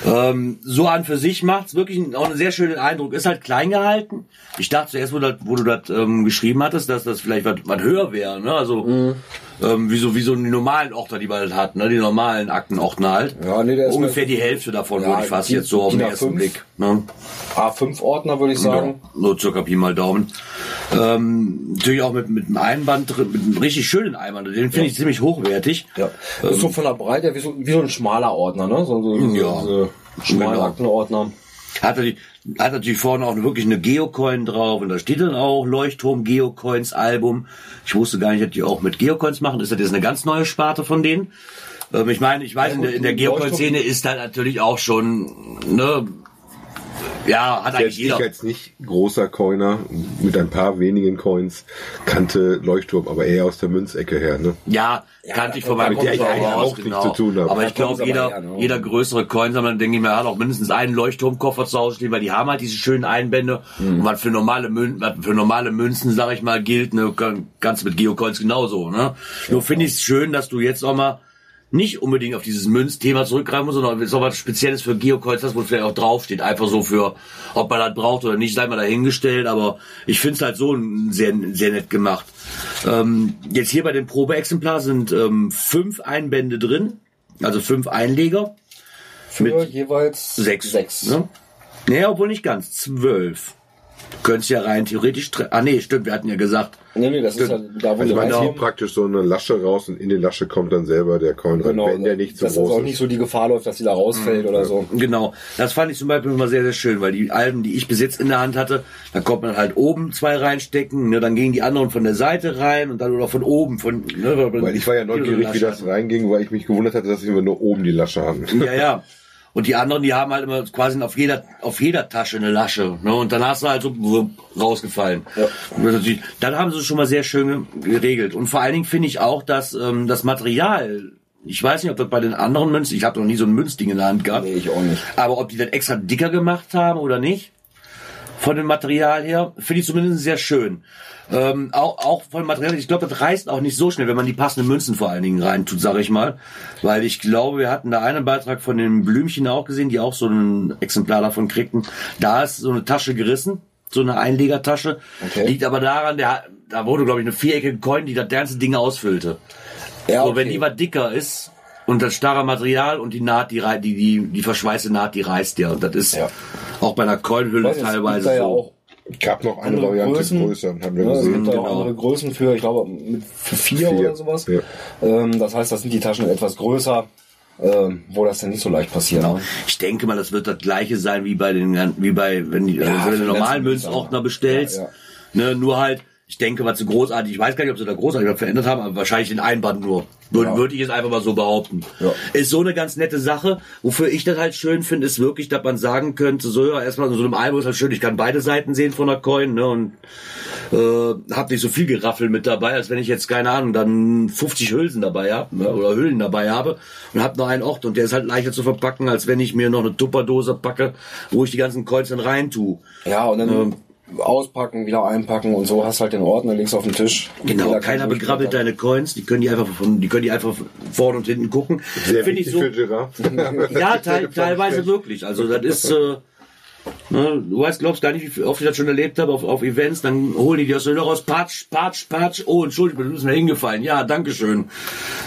Ähm, so an für sich macht's wirklich einen- auch einen sehr schönen Eindruck. Ist halt klein gehalten. Ich dachte zuerst, wo, das, wo du das ähm, geschrieben hattest, dass das vielleicht was höher wäre. Ne? Also ähm, wie, so, wie so die normalen Ordner, die man halt hat, ne? die normalen Aktenordner halt. Ja, nee, der ist Ungefähr die Hälfte davon Ja, würde ich fast die- jetzt so auf die den ersten fünf. Blick. Ne? A5-Ordner würde ich sagen. Ja, so circa Pi mal Daumen. Ähm, natürlich auch mit, mit einem Einband mit einem richtig schönen Einband. Den finde ich ziemlich hochwertig. Ja. Das ist so von der Breite wie so, wie so ein schmaler Ordner, ne? So, so, so, Ja. diese schmalen Genau. Aktenordner. Hat, natürlich, hat natürlich vorne auch wirklich eine Geocoin drauf und da steht dann auch Leuchtturm Geocoins Album. Ich wusste gar nicht, dass die auch mit Geocoins machen. Ist das jetzt eine ganz neue Sparte von denen? Ähm, ich meine, ich weiß, in der, in der Geocoin-Szene ist halt natürlich auch schon, ne, ja, hat eigentlich Selbst ich jeder. als nicht großer Coiner mit ein paar wenigen Coins kannte Leuchtturm, aber eher aus der Münzecke her. Ne? Ja, kannte ich von meinem Kumpel auch genau. zu tun haben. Aber ich glaube, jeder, ne? jeder größere Coinsammler, denke ich mir, hat auch mindestens einen Leuchtturmkoffer zu Hause stehen, weil die haben halt diese schönen Einbände. Mhm. Und was für normale Münzen, was für normale Münzen, sag ich mal, gilt, ne, kann- kannst du mit Geocoins genauso, ne? Nur finde ich es schön, dass du jetzt auch mal nicht unbedingt auf dieses Münzthema zurückgreifen musst, sondern so was Spezielles für Geocoins hast, wo vielleicht auch draufsteht. Einfach so für, ob man das braucht oder nicht, sei mal dahingestellt. Aber ich finde es halt so sehr, sehr nett gemacht. Ähm, jetzt hier bei dem Probeexemplar sind ähm, fünf Einbände drin, also fünf Einleger. Für jeweils Sechs. sechs. Ne? Nee, obwohl nicht ganz. Zwölf. könntest ja rein theoretisch, ah nee, stimmt, wir hatten ja gesagt, Nee, nee, das ist ja da, wo Also man zieht praktisch so eine Lasche raus und in die Lasche kommt dann selber der Coin rein, Genau, wenn der nicht zu dass jetzt groß auch nicht so die Gefahr läuft, dass die da rausfällt oder so. Genau, das fand ich zum Beispiel immer sehr, sehr schön, weil die Alben, die ich bis jetzt in der Hand hatte, da konnte man halt oben zwei reinstecken, ne, dann gingen die anderen von der Seite rein und dann oder von oben, von, ne, Weil ich war ja neugierig, wie das reinging, weil ich mich gewundert hatte, dass sie immer nur oben die Lasche haben. Ja, ja. Und die anderen, die haben halt immer quasi auf jeder, auf jeder Tasche eine Lasche. Ne? Und dann hast du halt so rausgefallen. Ja. Dann haben sie es schon mal sehr schön geregelt. Und vor allen Dingen finde ich auch, dass ähm, das Material, ich weiß nicht, ob das bei den anderen Münzen, ich habe noch nie so ein Münzding in der Hand gehabt. Nee, ich auch nicht. Aber ob die das extra dicker gemacht haben oder nicht, von dem Material her, finde ich zumindest sehr schön. Ähm, auch, auch von Material, ich glaube, das reißt auch nicht so schnell, wenn man die passenden Münzen vor allen Dingen reintut, sage ich mal. Weil ich glaube, wir hatten da einen Beitrag von den Blümchen auch gesehen, die auch so ein Exemplar davon kriegten. Da ist so eine Tasche gerissen, so eine Einlegertasche. Okay. Liegt aber daran, der, da wurde, glaube ich, eine viereckige Coin, die das ganze Ding ausfüllte. Ja, So, wenn die was dicker ist und das starre Material und die Naht, die, die, die, die verschweißte Naht, die reißt ja. Und das ist Ja. Auch bei einer Coinhülle Weiß, es gibt teilweise ja so. auch Gab noch eine andere Variante Größen. größer, haben wir Ja, es gesehen. gibt da auch genau. andere Größen für, ich glaube, mit, für vier, Vier, oder sowas. ja. Ähm, das heißt, das sind die Taschen etwas größer, ähm, wo das dann nicht so leicht passiert. Genau. Ich denke mal, das wird das gleiche sein wie bei den, wie bei, wenn, die, Ja, also wenn du normalen Münzordner bestellst, Ja, Ne, nur halt, ich denke, was so großartig, ich weiß gar nicht, ob sie da großartig was verändert haben, aber wahrscheinlich den Einband nur. Würde, Ja. würde ich jetzt einfach mal so behaupten. Ja. Ist so eine ganz nette Sache. Wofür ich das halt schön finde, ist wirklich, dass man sagen könnte, so ja, erstmal in so einem Album ist halt schön, ich kann beide Seiten sehen von der Coin, ne, und äh, hab nicht so viel Geraffel mit dabei, als wenn ich jetzt, keine Ahnung, dann 50 Hülsen dabei habe, ne, oder Hüllen dabei habe und hab nur einen Ort und der ist halt leichter zu verpacken, als wenn ich mir noch eine Tupperdose packe, wo ich die ganzen Coins dann rein tue. Ja, und dann Ähm. Auspacken, wieder einpacken und so hast halt den Ordner links auf dem Tisch. Genau, keiner begrabbelt deine Coins, die können die einfach von, die können die einfach vorne und hinten gucken. Sehr Finde ich so. Ja, teil, teilweise wirklich. Also das ist, äh, ne, du weißt, glaubst gar nicht, wie oft ich das schon erlebt habe auf, auf Events, dann holen die dir aus der raus, patsch, patsch, patsch, oh, Entschuldigung, du bist mir hingefallen. Ja, dankeschön.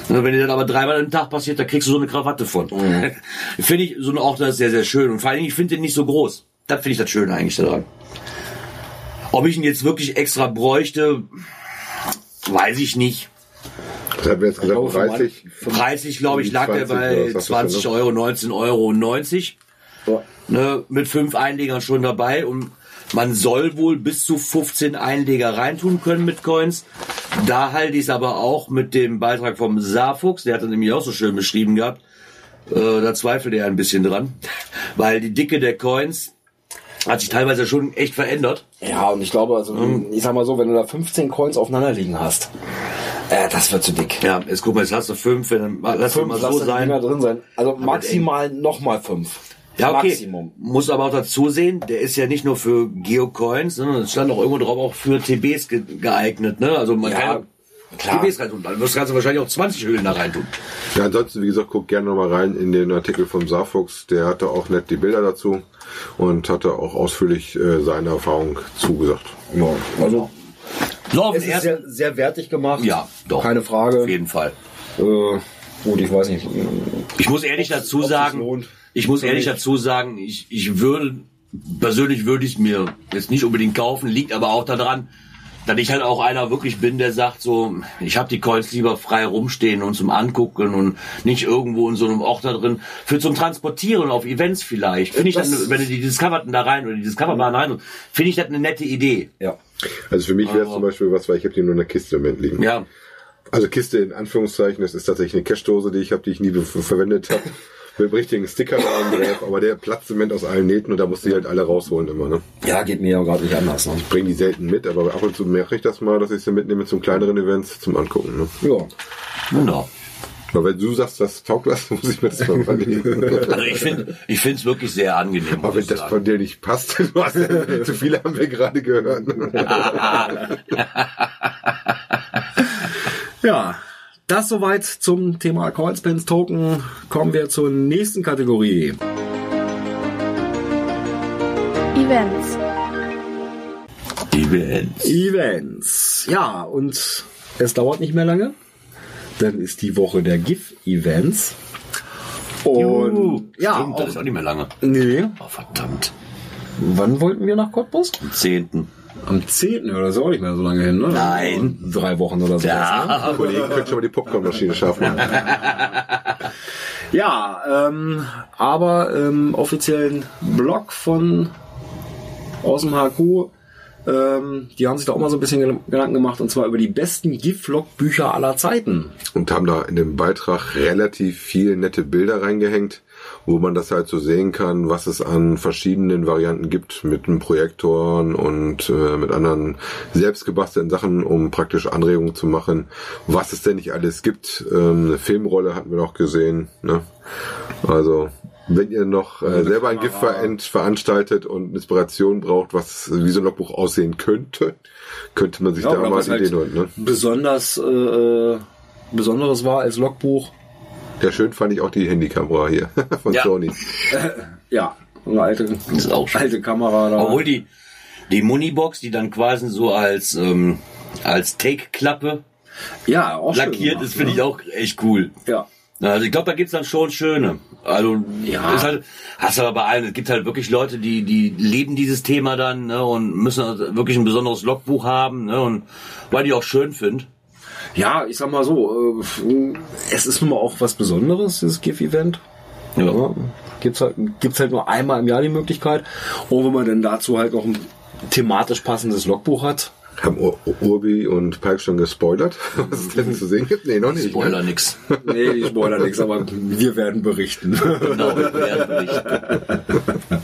Ne, Wenn dir das aber dreimal am Tag passiert, da kriegst du so eine Krawatte von. finde ich, so ein Ordner ist sehr, sehr schön. Und vor allen Dingen, ich finde den nicht so groß. Das finde ich das Schöne eigentlich daran. Ob ich ihn jetzt wirklich extra bräuchte, weiß ich nicht. Das haben wir jetzt gesagt, glaube, für 30. Preislich, glaube ich, lag der 20 oder bei was hast du 20 schon, ne? Euro, 19 Euro und 90. Ja. Ne, mit fünf Einlegern schon dabei und man soll wohl bis zu 15 Einleger reintun können mit Coins. Da halte ich es aber auch mit dem Beitrag vom Saarfuchs, der hat das nämlich auch so schön beschrieben gehabt. Äh, da zweifelt er ein bisschen dran, weil die Dicke der Coins hat sich teilweise schon echt verändert. Ja, und ich glaube, also, Mhm. ich sag mal so, wenn du da 15 Coins aufeinander liegen hast, äh, das wird zu dick. Ja, jetzt guck mal, jetzt hast du fünf, wenn, lass Fünf, mal so sein. Drin sein. Also wird maximal nochmal fünf. Ja, okay. Maximum. Muss aber auch dazu sehen, der ist ja nicht nur für Geocoins, sondern es stand auch irgendwo drauf auch für TBs ge geeignet, ne? Also man Ja, kann klar. TBs reintun. Dann wirst du wahrscheinlich auch 20 Höhlen da reintun. Ja, ansonsten, wie gesagt, guck gerne nochmal rein in den Artikel vom Saarfuchs. Der hatte auch nett die Bilder dazu und hatte auch ausführlich äh, seine Erfahrung zugesagt. Ja, also So, es ist sehr, sehr wertig gemacht. Ja, doch. Keine Frage. Auf jeden Fall. Äh, gut, ich weiß nicht. Ich muss ehrlich dazu sagen, ich muss ehrlich dazu sagen, ich, ich würde, persönlich würde ich es mir jetzt nicht unbedingt kaufen, liegt aber auch daran, dass ich halt auch einer wirklich bin, der sagt so, ich habe die Coins lieber frei rumstehen und zum Angucken und nicht irgendwo in so einem Ort da drin. Für zum Transportieren auf Events vielleicht. Finde ich Das- dann, wenn du die Discoverten da rein oder die Discoverbahn rein, finde ich das eine nette Idee. Ja. Also für mich wäre es zum Beispiel was, weil ich habe die nur in der Kiste im Moment liegen. Ja. Also Kiste in Anführungszeichen, das ist tatsächlich eine Cashdose, die ich habe, die ich nie verwendet habe. Mit dem richtigen Sticker da drauf, aber der platzt im Moment aus allen Nähten und da musst du die halt alle rausholen immer, ne? Ja, geht mir ja gerade nicht anders. Ne? Bring die selten mit, aber ab und zu merke ich das mal, dass ich sie mitnehme zum kleineren Events zum Angucken, ne? Ja. Genau. Aber wenn du sagst, das taugt was, muss ich mir das mal überlegen. Also ich finde, ich finde es wirklich sehr angenehm. Aber wenn ich das sagen. von dir nicht passt, du hast, zu viele haben wir gerade gehört. Ja, das soweit zum Thema Coinspens Token. Kommen wir zur nächsten Kategorie. Events. Events. Events. Ja, und es dauert nicht mehr lange. Dann ist die Woche der GIF-Events. Und ja, Stimmt, das ist auch, auch nicht mehr lange. nee, Oh, verdammt. wann wollten wir nach Cottbus? Am 10. Am 10. oder so, auch nicht mehr so lange hin, ne? Nein. Drei Wochen oder so. Ja. Kollegen, könnt schon mal die Popcornmaschine scharf machen. Ja, ähm, aber im offiziellen Blog von aus dem HQ, ähm, die haben sich da auch mal so ein bisschen Gedanken gemacht und zwar über die besten GIF-Log-Bücher aller Zeiten. Und haben da in dem Beitrag relativ viele nette Bilder reingehängt, wo man das halt so sehen kann, was es an verschiedenen Varianten gibt mit einem Projektoren und äh, mit anderen selbstgebastelten Sachen, um praktisch Anregungen zu machen, was es denn nicht alles gibt. Ähm, eine Filmrolle hatten wir noch gesehen. Ne? Also wenn ihr noch äh, selber ein GIF veranstaltet und Inspiration braucht, was wie so ein Logbuch aussehen könnte, könnte man sich da oder mal halt Ideen holen. Ne? besonders äh, äh, Besonderes war als Logbuch. Ja, schön fand ich auch die Handykamera hier von Ja. Sony. Ja, eine alte, ist auch schön. alte Kamera da. Obwohl die, die Munibox, die dann quasi so als, ähm, als Take-Klappe ja, auch schön lackiert gemacht, ist, finde ich ne? auch echt cool. Ja. Also ich glaube, da gibt's dann schon schöne. Also Ja. ist halt, hast aber bei allen, es gibt halt wirklich Leute, die die leben dieses Thema dann ne, und müssen halt wirklich ein besonderes Logbuch haben ne, und weil die auch schön finden. Ja, ich sag mal so, äh, es ist nun mal auch was Besonderes, dieses GIF-Event. Ja. Gibt's halt, gibt's halt nur einmal im Jahr die Möglichkeit. Und wenn man dann dazu halt noch ein thematisch passendes Logbuch hat. Haben Ur Urbi und Pike schon gespoilert, was es denn zu sehen gibt? Nee, noch nicht. Spoiler Ne? nix. Nee, ich spoiler nichts, aber wir werden berichten. Genau, wir werden nicht.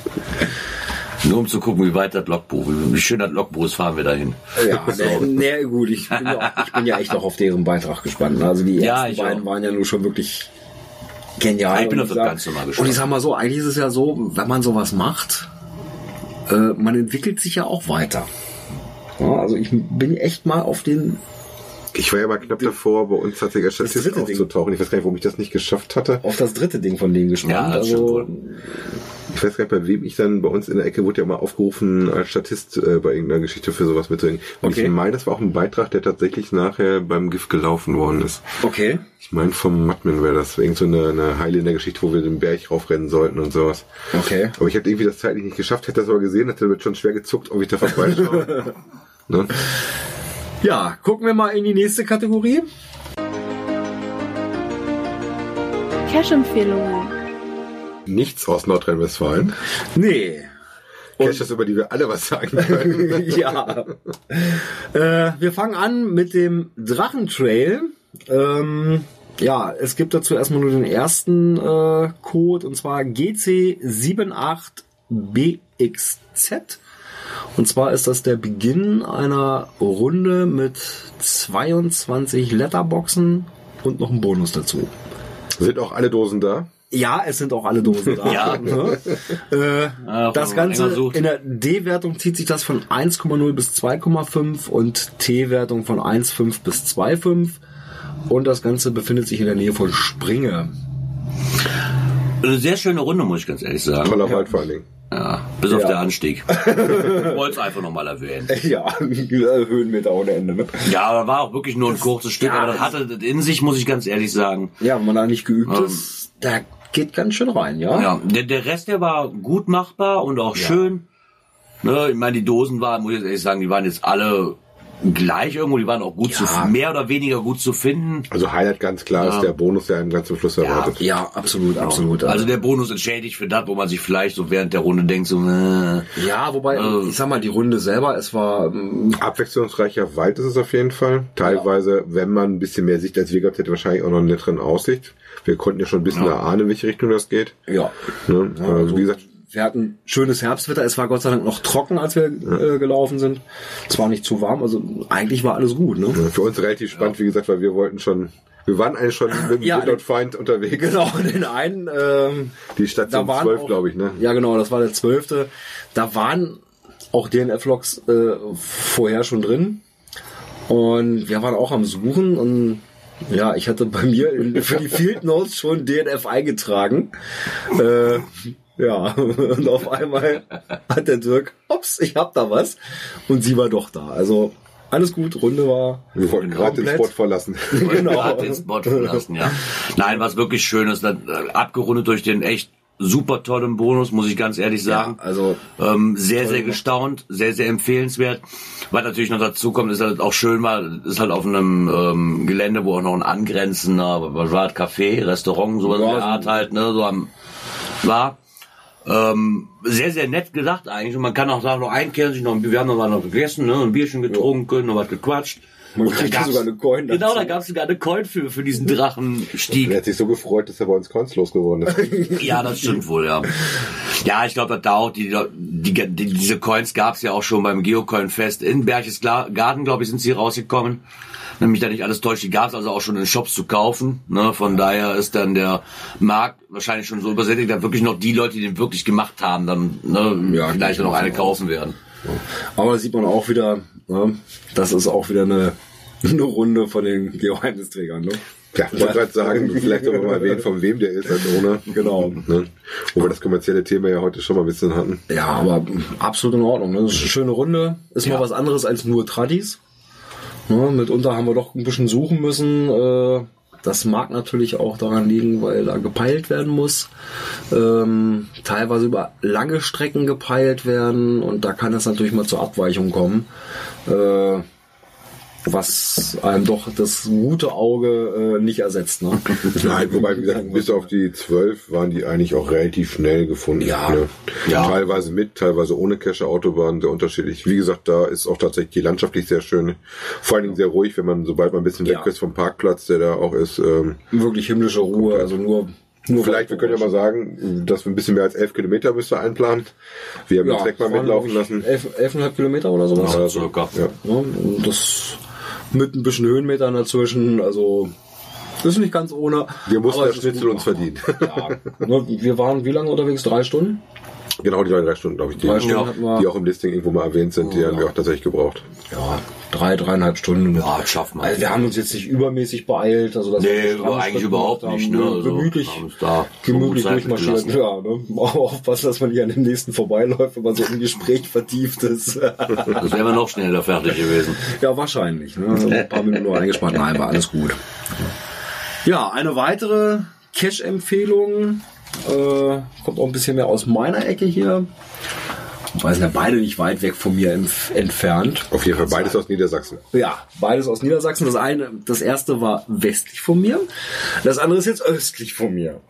Nur um zu gucken, wie weit das Logbuch, wie schön das Logbuch ist, fahren wir dahin. Ja, nee, nee, gut, ich bin, ja, ich bin ja echt noch auf deren Beitrag gespannt. Also die Ja, ersten ich beiden auch. waren ja nur schon wirklich genial. Ich bin Und auf das sag- Ganze mal Und gespannt. ich sag mal so, eigentlich ist es ja so, wenn man sowas macht, äh, man entwickelt sich ja auch weiter. Ja, also ich bin echt mal auf den Ich war ja mal knapp davor, bei uns tatsächlich als Statist dritte Ding. aufzutauchen. Ich weiß gar nicht, warum ich das nicht geschafft hatte. auf das dritte Ding von denen gespannt. Ja, das also, Ich weiß gar nicht, bei wem ich dann, bei uns in der Ecke wurde ja mal aufgerufen, als Statist äh, bei irgendeiner Geschichte für sowas mitzubringen. Und Okay. ich meine, das war auch ein Beitrag, der tatsächlich nachher beim GIF gelaufen worden ist. okay. Ich meine, vom Matman wäre das. Irgend so eine, eine Heile in der Geschichte, wo wir den Berg raufrennen sollten und sowas. Okay. Aber ich hätte irgendwie das zeitlich nicht geschafft, hätte das aber gesehen, hätte damit schon schwer gezuckt, ob ich da vorbeischaue. ne? Ja, gucken wir mal in die nächste Kategorie. Cash-Empfehlungen. Nichts aus Nordrhein-Westfalen. Nee. Caches, über die wir alle was sagen können. ja. Äh, wir fangen an mit dem Drachentrail. Ähm, ja, es gibt dazu erstmal nur den ersten äh, Code und zwar GC78BXZ. Und zwar ist das der Beginn einer Runde mit 22 Letterboxen und noch ein Bonus dazu. Sind auch alle Dosen da? Ja, es sind auch alle Dosen da. Ja. Ne? Äh, das Ganze in der D-Wertung zieht sich das von 1,0 bis 2,5 und T-Wertung von 1,5 bis 2,5. Und das Ganze befindet sich in der Nähe von Springe. Eine sehr schöne Runde, muss ich ganz ehrlich sagen. Toller Wald vor allen Dingen. Ja, bis auf Ja. der Anstieg. Ich wollte es einfach nochmal erwähnen. Ja, Höhenmeter ohne Ende. Ne? Ja, da war auch wirklich nur ein kurzes Stück, ja, aber das hatte das in sich, muss ich ganz ehrlich sagen. Ja, wenn man da nicht geübt Ähm. ist, da geht ganz schön rein, ja? Ja, der, der Rest, der war gut machbar und auch schön. Ne, ich meine, die Dosen waren, muss ich jetzt ehrlich sagen, die waren jetzt alle gleich irgendwo, die waren auch gut Ja. zu, mehr oder weniger gut zu finden. Also Highlight ganz klar Ja. ist der Bonus, der einem ganz zum Schluss erwartet. Ja, absolut, absolut. Also der Bonus entschädigt für das, wo man sich vielleicht so während der Runde denkt, so, äh, ja, wobei, Äh. ich sag mal, die Runde selber, es war ähm, Abwechslungsreicher Wald ist es auf jeden Fall. Teilweise, wenn man ein bisschen mehr Sicht als wir gehabt hätte, wahrscheinlich auch noch eine netteren Aussicht. Wir konnten ja schon ein bisschen Ja. erahnen, in welche Richtung das geht. ja, Ne? also, wie gesagt, Wir hatten schönes Herbstwetter. Es war Gott sei Dank noch trocken, als wir äh, gelaufen sind. Es war nicht zu warm. Also eigentlich war alles gut. Ne? für uns relativ spannend, wie gesagt, weil wir wollten schon, wir waren eigentlich schon mit dem Ja, Wind und Feind unterwegs. Genau, den einen. Ähm, Die Station 12, auch- glaube ich, ne? Ja, genau, das war der zwölfte. Da waren auch DNF-Logs äh, vorher schon drin. Und wir waren auch am Suchen und ja, ich hatte bei mir für die Field Notes schon DNF eingetragen. Äh, ja, und auf einmal hat der Dirk, ups, ich hab da was. Und sie war doch da. Also alles gut, Runde war. Wir wollten gerade den. Spot verlassen. Genau. hat den Spot verlassen, ja. Nein, was wirklich schön ist, dann, äh, abgerundet durch den echt super tollen Bonus, muss ich ganz ehrlich sagen. also Ähm, sehr, sehr gestaunt, sehr, sehr empfehlenswert. Was natürlich noch dazu kommt, ist halt auch schön, weil ist halt auf einem ähm, Gelände, wo auch noch ein angrenzender, was war das, Café, Restaurant, sowas Ja, in der so- Art halt, ne, so am, war. Ähm, sehr, sehr nett gedacht eigentlich. Und man kann auch da noch einkehren, sich noch, wir haben noch mal noch gegessen, ne, ein Bierchen getrunken, noch was gequatscht. Man Und da kriegt gab's- sogar eine Coin dazu. Genau, da gab es sogar eine Coin für, für diesen Er Drachenstieg. hat sich so gefreut, dass er bei uns Coins losgeworden ist. Ja, das stimmt wohl, ja. Ja, ich glaube, da auch die, die, die diese Coins gab's ja auch schon beim Geocoin-Fest in Berchtesgaden, glaube ich, sind sie rausgekommen. Nämlich da nicht alles täuscht, die gab's also auch schon in Shops zu kaufen. Ne? Von daher ist dann der Markt wahrscheinlich schon so übersättigt, dass wirklich noch die Leute, die den wirklich gemacht haben, dann ne, Ja, vielleicht noch eine davon kaufen werden. Aber da sieht man auch wieder, ne, das ist auch wieder eine, eine Runde von den Geheimnisträgern. Ne? Ja, ich wollte gerade sagen, vielleicht wir mal erwähnen, von wem der ist, als ohne. Genau. Ne? Wo wir das kommerzielle Thema ja heute schon mal ein bisschen hatten. Ja, aber absolut in Ordnung. Ne? Das ist eine schöne Runde. Ist mal was anderes als nur Tradis. Ne? Mitunter haben wir doch ein bisschen suchen müssen. Äh, das mag natürlich auch daran liegen, weil da gepeilt werden muss. Ähm, teilweise über lange Strecken gepeilt werden und da kann es natürlich mal zur Abweichung kommen. Äh, was einem doch das gute Auge äh, nicht ersetzt. Ne? Nein, wobei, wie gesagt, bis auf die zwölf waren die eigentlich auch relativ schnell gefunden. Ja. Ne? Ja. Teilweise mit, teilweise ohne Cache, Autobahn, sehr unterschiedlich. Wie gesagt, da ist auch tatsächlich die landschaftlich sehr schön. Vor allen Dingen sehr ruhig, wenn man, sobald man ein bisschen Ja. weg ist vom Parkplatz, der da auch ist. Ähm, Wirklich himmlische Ruhe, also nur, nur vielleicht, wir können ja mal sagen, dass wir ein bisschen mehr als elf Kilometer müsste einplanen. Wir haben den Track mal mitlaufen lassen. Elf, elfeinhalb Kilometer oder sowas. Ja, circa. Ja. Ja, und das mit ein bisschen Höhenmetern dazwischen, also ist nicht ganz ohne. Wir mussten das Schnitzel uns verdienen. Ja, ne, wir waren wie lange unterwegs? Drei Stunden? Genau, die drei Stunden, glaube ich, die, Stunden die auch im Listing irgendwo mal erwähnt sind, die haben wir auch tatsächlich gebraucht. Ja, drei, dreieinhalb Stunden. Ja, das schaffen wir. Also wir haben uns jetzt nicht übermäßig beeilt, also dass Nee, eigentlich überhaupt nicht, ne? Also, gemütlich, da gemütlich durchmarschiert. Ja, ne? Auch aufpassen, dass man nicht an dem nächsten vorbeiläuft, wenn man so im Gespräch vertieft ist. Das wären wir noch schneller fertig gewesen. Ja, wahrscheinlich. Ne? Also ein paar Minuten nur eingespart. Nein, war alles gut. Ja, eine weitere Cash-Empfehlung. Äh, kommt auch ein bisschen mehr aus meiner Ecke hier. Wobei sind ja beide nicht weit weg von mir entf entfernt. Auf jeden Fall beides aus Niedersachsen. Ja, beides aus Niedersachsen. Das eine, das erste war westlich von mir. Das andere ist jetzt östlich von mir.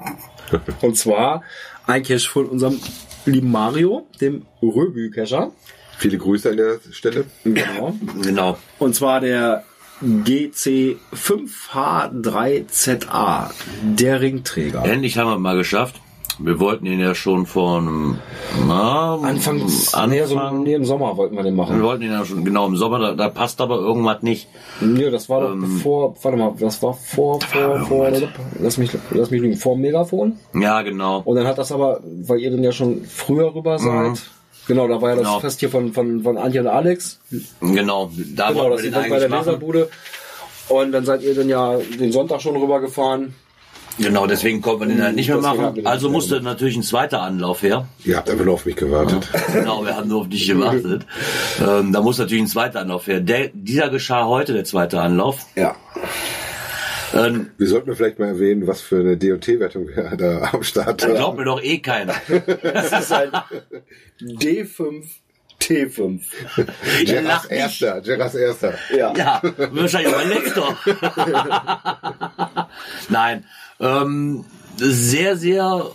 Und zwar ein Cache von unserem lieben Mario, dem Röbü-Cacher. Viele Grüße an der Stelle. Genau. Genau. Und zwar der GC5H3ZA, der Ringträger. Endlich haben wir mal geschafft. Wir wollten ihn ja schon von na, Anfang, Anfang nee, so, nee, im Sommer wollten wir den wir machen. wollten ihn ja schon genau im Sommer, da, da passt aber irgendwas nicht. Nee, das war doch bevor, warte mal, das war vor, vor, vor, lass mich, lass mich lügen, vor dem Megafon. Ja, genau. Und dann hat das aber, weil ihr denn ja schon früher rüber seid, genau, da war ja das Genau. Fest hier von, von, von Antje und Alex, Genau, da genau, wollten das wir den bei der machen. Laserbude. Und dann seid ihr dann ja den Sonntag schon rübergefahren. Genau, deswegen konnten wir den halt nicht mehr machen. Also musste natürlich ein zweiter Anlauf her. Ihr habt einfach nur auf mich gewartet. Genau, wir haben nur auf dich gewartet. ähm, da muss natürlich ein zweiter Anlauf her. Der, dieser geschah heute, der zweite Anlauf. Ja. Ähm, Wir sollten vielleicht mal erwähnen, was für eine D&T-Wertung wir da am Start haben. glaubt mir doch eh keiner. Das ist ein D5 T5. Ihr Gerras lacht nicht. Erster, Gerras Erster. Ja. Ja, wahrscheinlich mein Lektor. Nein. Ähm, sehr, sehr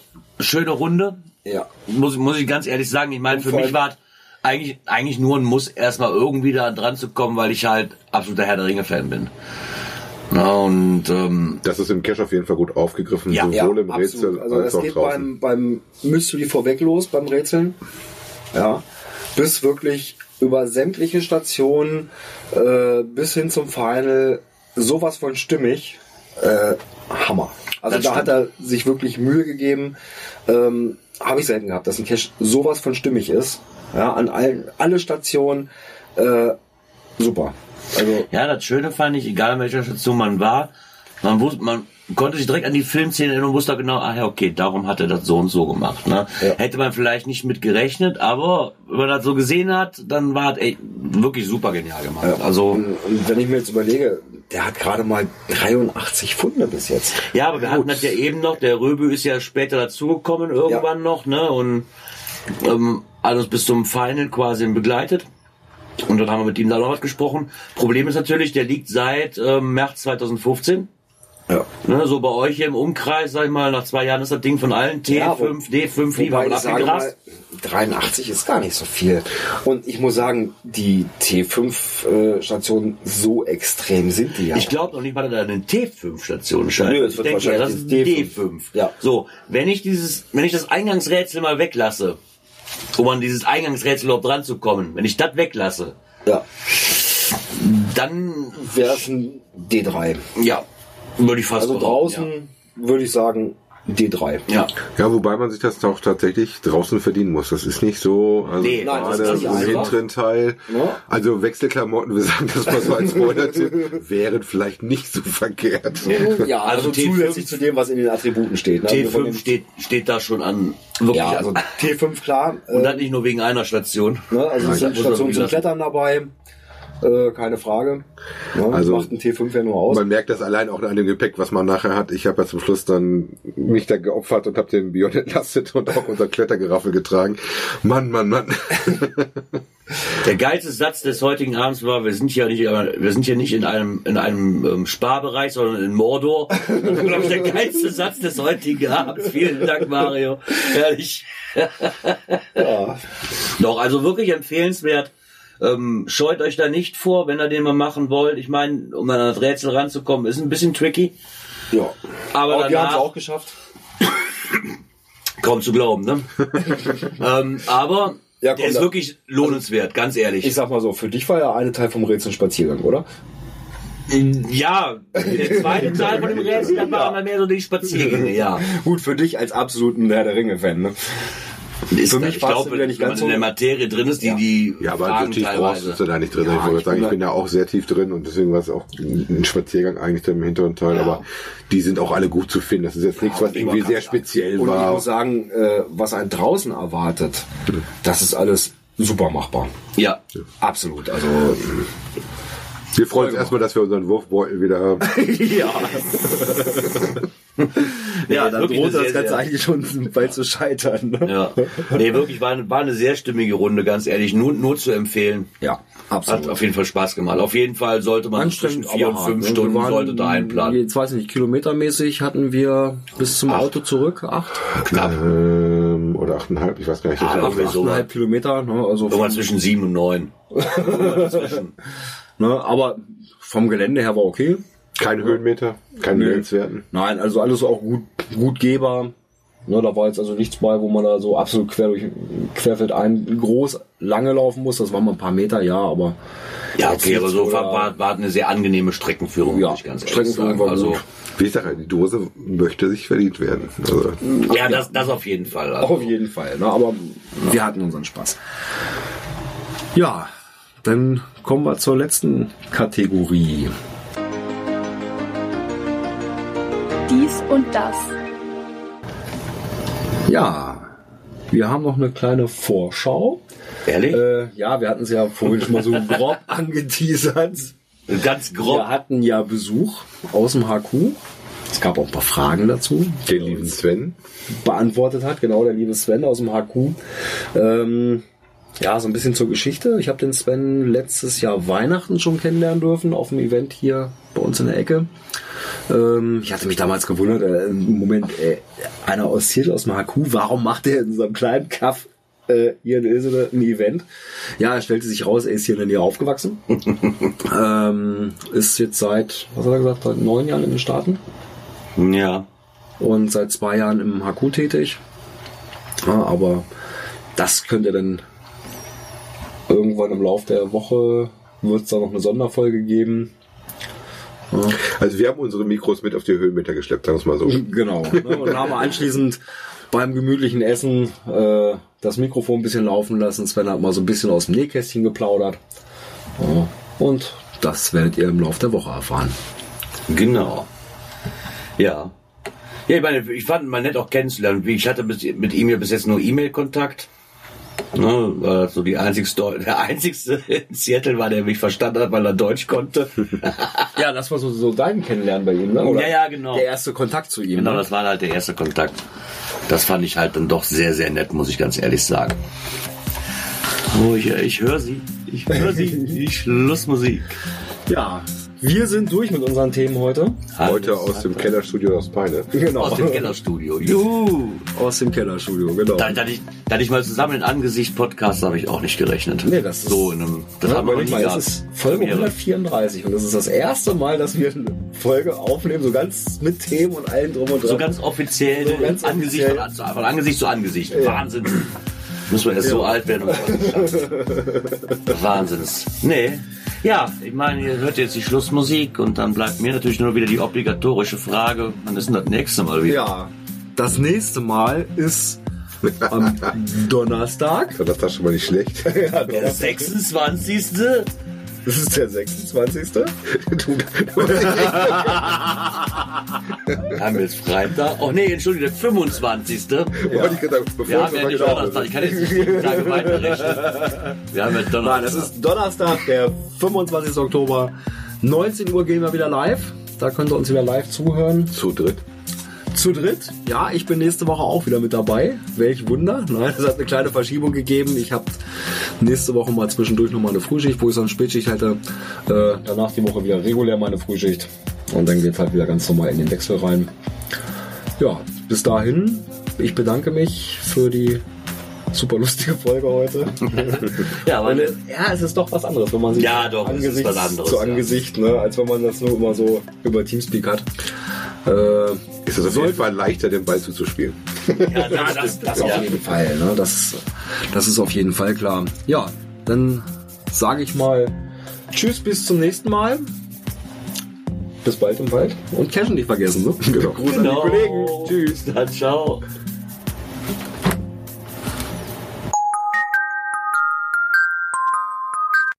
schöne Runde. Ja. Muss, muss ich ganz ehrlich sagen. Ich meine, für mich war es eigentlich, eigentlich nur ein Muss, erstmal irgendwie da dran zu kommen, weil ich halt absoluter Herr der Ringe-Fan bin. Na, und ähm, Das ist im Cache auf jeden Fall gut aufgegriffen, Ja, sowohl im Rätsel absolut. Also als das auch geht draußen. beim, beim Mystery vorweg los, beim Rätseln. Ja. Bis wirklich über sämtliche Stationen äh, bis hin zum Final sowas von stimmig. Äh, Hammer. Also Das da hat er sich wirklich Mühe gegeben. Ähm, Habe ich selten gehabt, dass ein Cache sowas von stimmig ist. Ja, an allen, alle Stationen. Äh, super. Also ja, das Schöne fand ich, egal an welcher Station man war, man wusste, man konnte sich direkt an die Filmszene erinnern und wusste genau, ach ja, okay, darum hat er das so und so gemacht. Ne? Ja. Hätte man vielleicht nicht mit gerechnet, aber wenn man das so gesehen hat, dann war es ey, wirklich super genial gemacht. Also Und, und wenn ich mir jetzt überlege, der hat gerade mal 83 Funde bis jetzt. Ja, aber wir hatten das ja eben noch, der Röbel ist ja später dazugekommen, irgendwann noch, ne? Und ähm, alles bis zum Final quasi begleitet. Und dann haben wir mit ihm da noch was gesprochen. Problem ist natürlich, der liegt seit ähm, März 2015. Ja. Ne, so bei euch hier im Umkreis, sag ich mal, nach zwei Jahren ist das Ding von allen Ja, T5, D5 lieber abgegrast. 83 ist gar nicht so viel. Und ich muss sagen, die T5-Stationen, so extrem sind die ja. Ich glaube noch nicht mal, dass er eine T5-Station scheint. Nö, es wird denke, ja, das wahrscheinlich ist ein D5. D5. Ja. So, wenn ich dieses, wenn ich das Eingangsrätsel mal weglasse, um an dieses Eingangsrätsel überhaupt ranzukommen, wenn ich das weglasse, ja, dann, wäre es ein D3. ja, würde ich fast Also draußen würde ich sagen D3. Ja. ja. Ja, wobei man sich das auch tatsächlich draußen verdienen muss. Das ist nicht so, also Nee, nein, das gerade ist nicht im einfach. hinteren Teil. Ja. Also Wechselklamotten, wir sagen das mal so als Spoiler-Tipp, wären vielleicht nicht so verkehrt. Ja, also, Also T5 zusätzlich zu dem, was in den Attributen steht. Ne? Also von T5 den- steht, steht da schon an. Wirklich Ja, also, also T5 klar. und äh, das nicht nur wegen einer Station. Ne, also es Ja, sind Stationen zum. Klettern dabei, äh, keine Frage. Ne, Also- macht ein T5 ja nur aus. Man merkt das allein auch an dem Gepäck, was man nachher hat. Ich habe ja zum Schluss dann mich da geopfert und habe den Bion entlastet und auch unser Klettergeraffel getragen. Mann, Mann, Mann. Der geilste Satz des heutigen Abends war, wir sind ja nicht, wir sind ja nicht in einem, in einem ähm, Sparbereich, sondern in Mordor. Das ist, glaube ich, der geilste Satz des heutigen Abends. Vielen Dank, Mario. Herrlich. ja. Doch, also wirklich empfehlenswert. Ähm, scheut euch da nicht vor, wenn ihr den mal machen wollt. Ich meine, um an das Rätsel ranzukommen, ist ein bisschen tricky. ja. Aber Aber wir haben es auch geschafft. Kaum zu glauben, ne? ähm, aber Ja, komm, der ist wirklich lohnenswert, ganz ehrlich. Ich sag mal so, für dich war ja eine Teil vom Rätsel Spaziergang, oder? ja, der zweite Teil von dem Rätsel, da waren dann mehr so die Spaziergänge, ja. Gut, für dich als absoluten Herr der Ringe-Fan, ne? Ist, Für mich ich glaube, wenn man in so- der Materie drin ist, die, die Ja, aber so tief brauchst du da nicht drin. Ja, ich wollte ich sagen, bin ich bin da auch sehr tief drin und deswegen war es auch ein Spaziergang eigentlich im hinteren Teil. Ja. Aber die sind auch alle gut zu finden. Das ist jetzt nichts, was irgendwie sehr speziell Und ich war. muss sagen, äh, was einen draußen erwartet, das ist alles super machbar. Ja. Absolut. Also Wir freuen uns erstmal, dass wir unseren Wurfbeutel wieder haben. ja, Ja, dann wirklich droht das Ganze sehr- eigentlich schon bald zu scheitern. Ne? Ja. Nee, wirklich war, eine- war eine sehr stimmige Runde, ganz ehrlich. Nur, nur zu empfehlen. Ja, Hat auf jeden Fall Spaß gemacht. Auf jeden Fall sollte man zwischen vier und fünf hart, ne? Stunden waren sollte da einplanen. Jetzt weiß ich nicht, kilometermäßig hatten wir bis zum Auto zurück acht. Knapp. Ähm, oder achteinhalb, ich weiß gar nicht. Ah, genau. irgendwie so. Achteinhalb Kilometer, ne? Also Irgendwann zwischen sieben und neun. Ne? Aber vom Gelände her war okay. Kein Höhenmeter, keine Nö. Nennenswerten. Nein, also alles auch gut, gut gehbar. Ne, da war jetzt also nichts bei, wo man da so absolut quer durch querfeld ein groß lange laufen muss. Das waren mal ein paar Meter, ja, aber Ja, okay, aber so war, war, war eine sehr angenehme Streckenführung, Ja, muss ich ganz ehrlich Streckenführung sagen. war Also, gut. Wie ich sage, die Dose möchte sich verdient werden. Also, ja, das, das auf jeden Fall. Also, auf jeden Fall. Ne, aber wir hatten unseren Spaß. Ja, dann kommen wir zur letzten Kategorie. Dies und das. Ja, wir haben noch eine kleine Vorschau. ehrlich? Äh, ja, wir hatten es ja vorhin schon mal so grob angeteasert. Ganz grob. Wir hatten ja Besuch aus dem HQ. Es gab auch ein paar Fragen dazu. den lieben Sven. beantwortet hat, genau der liebe Sven aus dem HQ. Ähm, ja, so ein bisschen zur Geschichte. Ich habe den Sven letztes Jahr Weihnachten schon kennenlernen dürfen auf dem Event hier bei uns in der Ecke. Ähm, ich hatte mich damals gewundert, äh, im Moment, äh, einer aus Seattle aus dem HQ, warum macht er in so einem kleinen Kaff äh, hier in Ilsede ein Event? Ja, er stellte sich raus, er ist hier in der Nähe aufgewachsen. ähm, ist jetzt seit, was hat er gesagt, seit neun Jahren in den Staaten Ja. und seit zwei Jahren im HQ tätig. Ja, aber das könnte dann irgendwann im Laufe der Woche wird es da noch eine Sonderfolge geben. Also wir haben unsere Mikros mit auf die Höhenmeter geschleppt, sagen wir es mal so. Genau. Ne? Und haben anschließend beim gemütlichen Essen äh, das Mikrofon ein bisschen laufen lassen. Sven hat mal so ein bisschen aus dem Nähkästchen geplaudert. Ja. Und das werdet ihr im Laufe der Woche erfahren. Genau. Ja. Ja, ich meine, ich fand mal nett auch kennenzulernen. Wie Ich hatte mit ihm ja bis jetzt nur E-Mail-Kontakt. Ne, war das so die einzigste, der einzigste in Seattle war, der mich verstanden hat, weil er Deutsch konnte. Ja, das war so, so dein Kennenlernen bei ihm, ne? Oder Ja, ja, genau. Der erste Kontakt zu ihm. Genau, ne? das war halt der erste Kontakt. Das fand ich halt dann doch sehr, sehr nett, muss ich ganz ehrlich sagen. Oh, ich, ich höre sie. Ich höre sie. Die Schlussmusik. Ja, wir sind durch mit unseren Themen heute. Heute aus dem Kellerstudio aus Peine. Genau. Aus dem Kellerstudio. Juhu. Aus dem Kellerstudio, genau. Da, da, ich, da ich mal zusammen in Angesicht Podcast habe ich auch nicht gerechnet. Nee, das ist- so in einem. Das Ja, haben wir nie mal, es ist Folge Premiere. 134 und das ist das erste Mal, dass wir eine Folge aufnehmen, so ganz mit Themen und allem drum und dran. So ganz offiziell, So ganz Angesicht offiziell. Von, von Angesicht zu Angesicht. Ja. Wahnsinn. Müssen wir erst so alt werden. Wahnsinns. Nee. Ja, ich meine, ihr hört jetzt die Schlussmusik und dann bleibt mir natürlich nur wieder die obligatorische Frage, wann ist denn das nächste Mal wieder? ja, das nächste Mal ist am Donnerstag. Das ist das schon mal nicht schlecht. Ja, Der 26. das ist der 26. Du, Haben wir jetzt Freitag? Oh nee, Entschuldigung, der 25. Wollte ich gesagt, bevor Wir haben ja nicht Donnerstag. Ich kann jetzt nicht sieben Tage weiterrechnen. Wir haben ja Donnerstag. Nein, das ist Donnerstag, der 25. Oktober. 19 Uhr gehen wir wieder live. Da könnt ihr uns wieder live zuhören. Zu dritt. Zu dritt. Ja, ich bin nächste Woche auch wieder mit dabei. Welch Wunder. Nein, es hat eine kleine Verschiebung gegeben. Ich habe nächste Woche mal zwischendurch nochmal eine Frühschicht, wo ich so eine Spätschicht hätte. Äh, danach die Woche wieder regulär meine Frühschicht. Und dann geht halt wieder ganz normal in den Wechsel rein. Ja, bis dahin. Ich bedanke mich für die super lustige Folge heute. ja, aber äh, ja, es ist doch was anderes, wenn man sich Ja, doch, es ist Angesicht was anderes, zu ja. Angesicht, ne, als wenn man das nur immer so über Teamspeak hat. Äh, Ist es auf jeden Fall leichter, den Ball zuzuspielen. ja, ja, das, das auf ja. jeden Fall. Ne? Das, das ist auf jeden Fall klar. Ja, dann sage ich mal Tschüss, bis zum nächsten Mal. Bis bald im Wald. Und Cashen nicht vergessen. Ne? Genau. Gruß Genau. an die Kollegen. Tschüss. Dann ciao.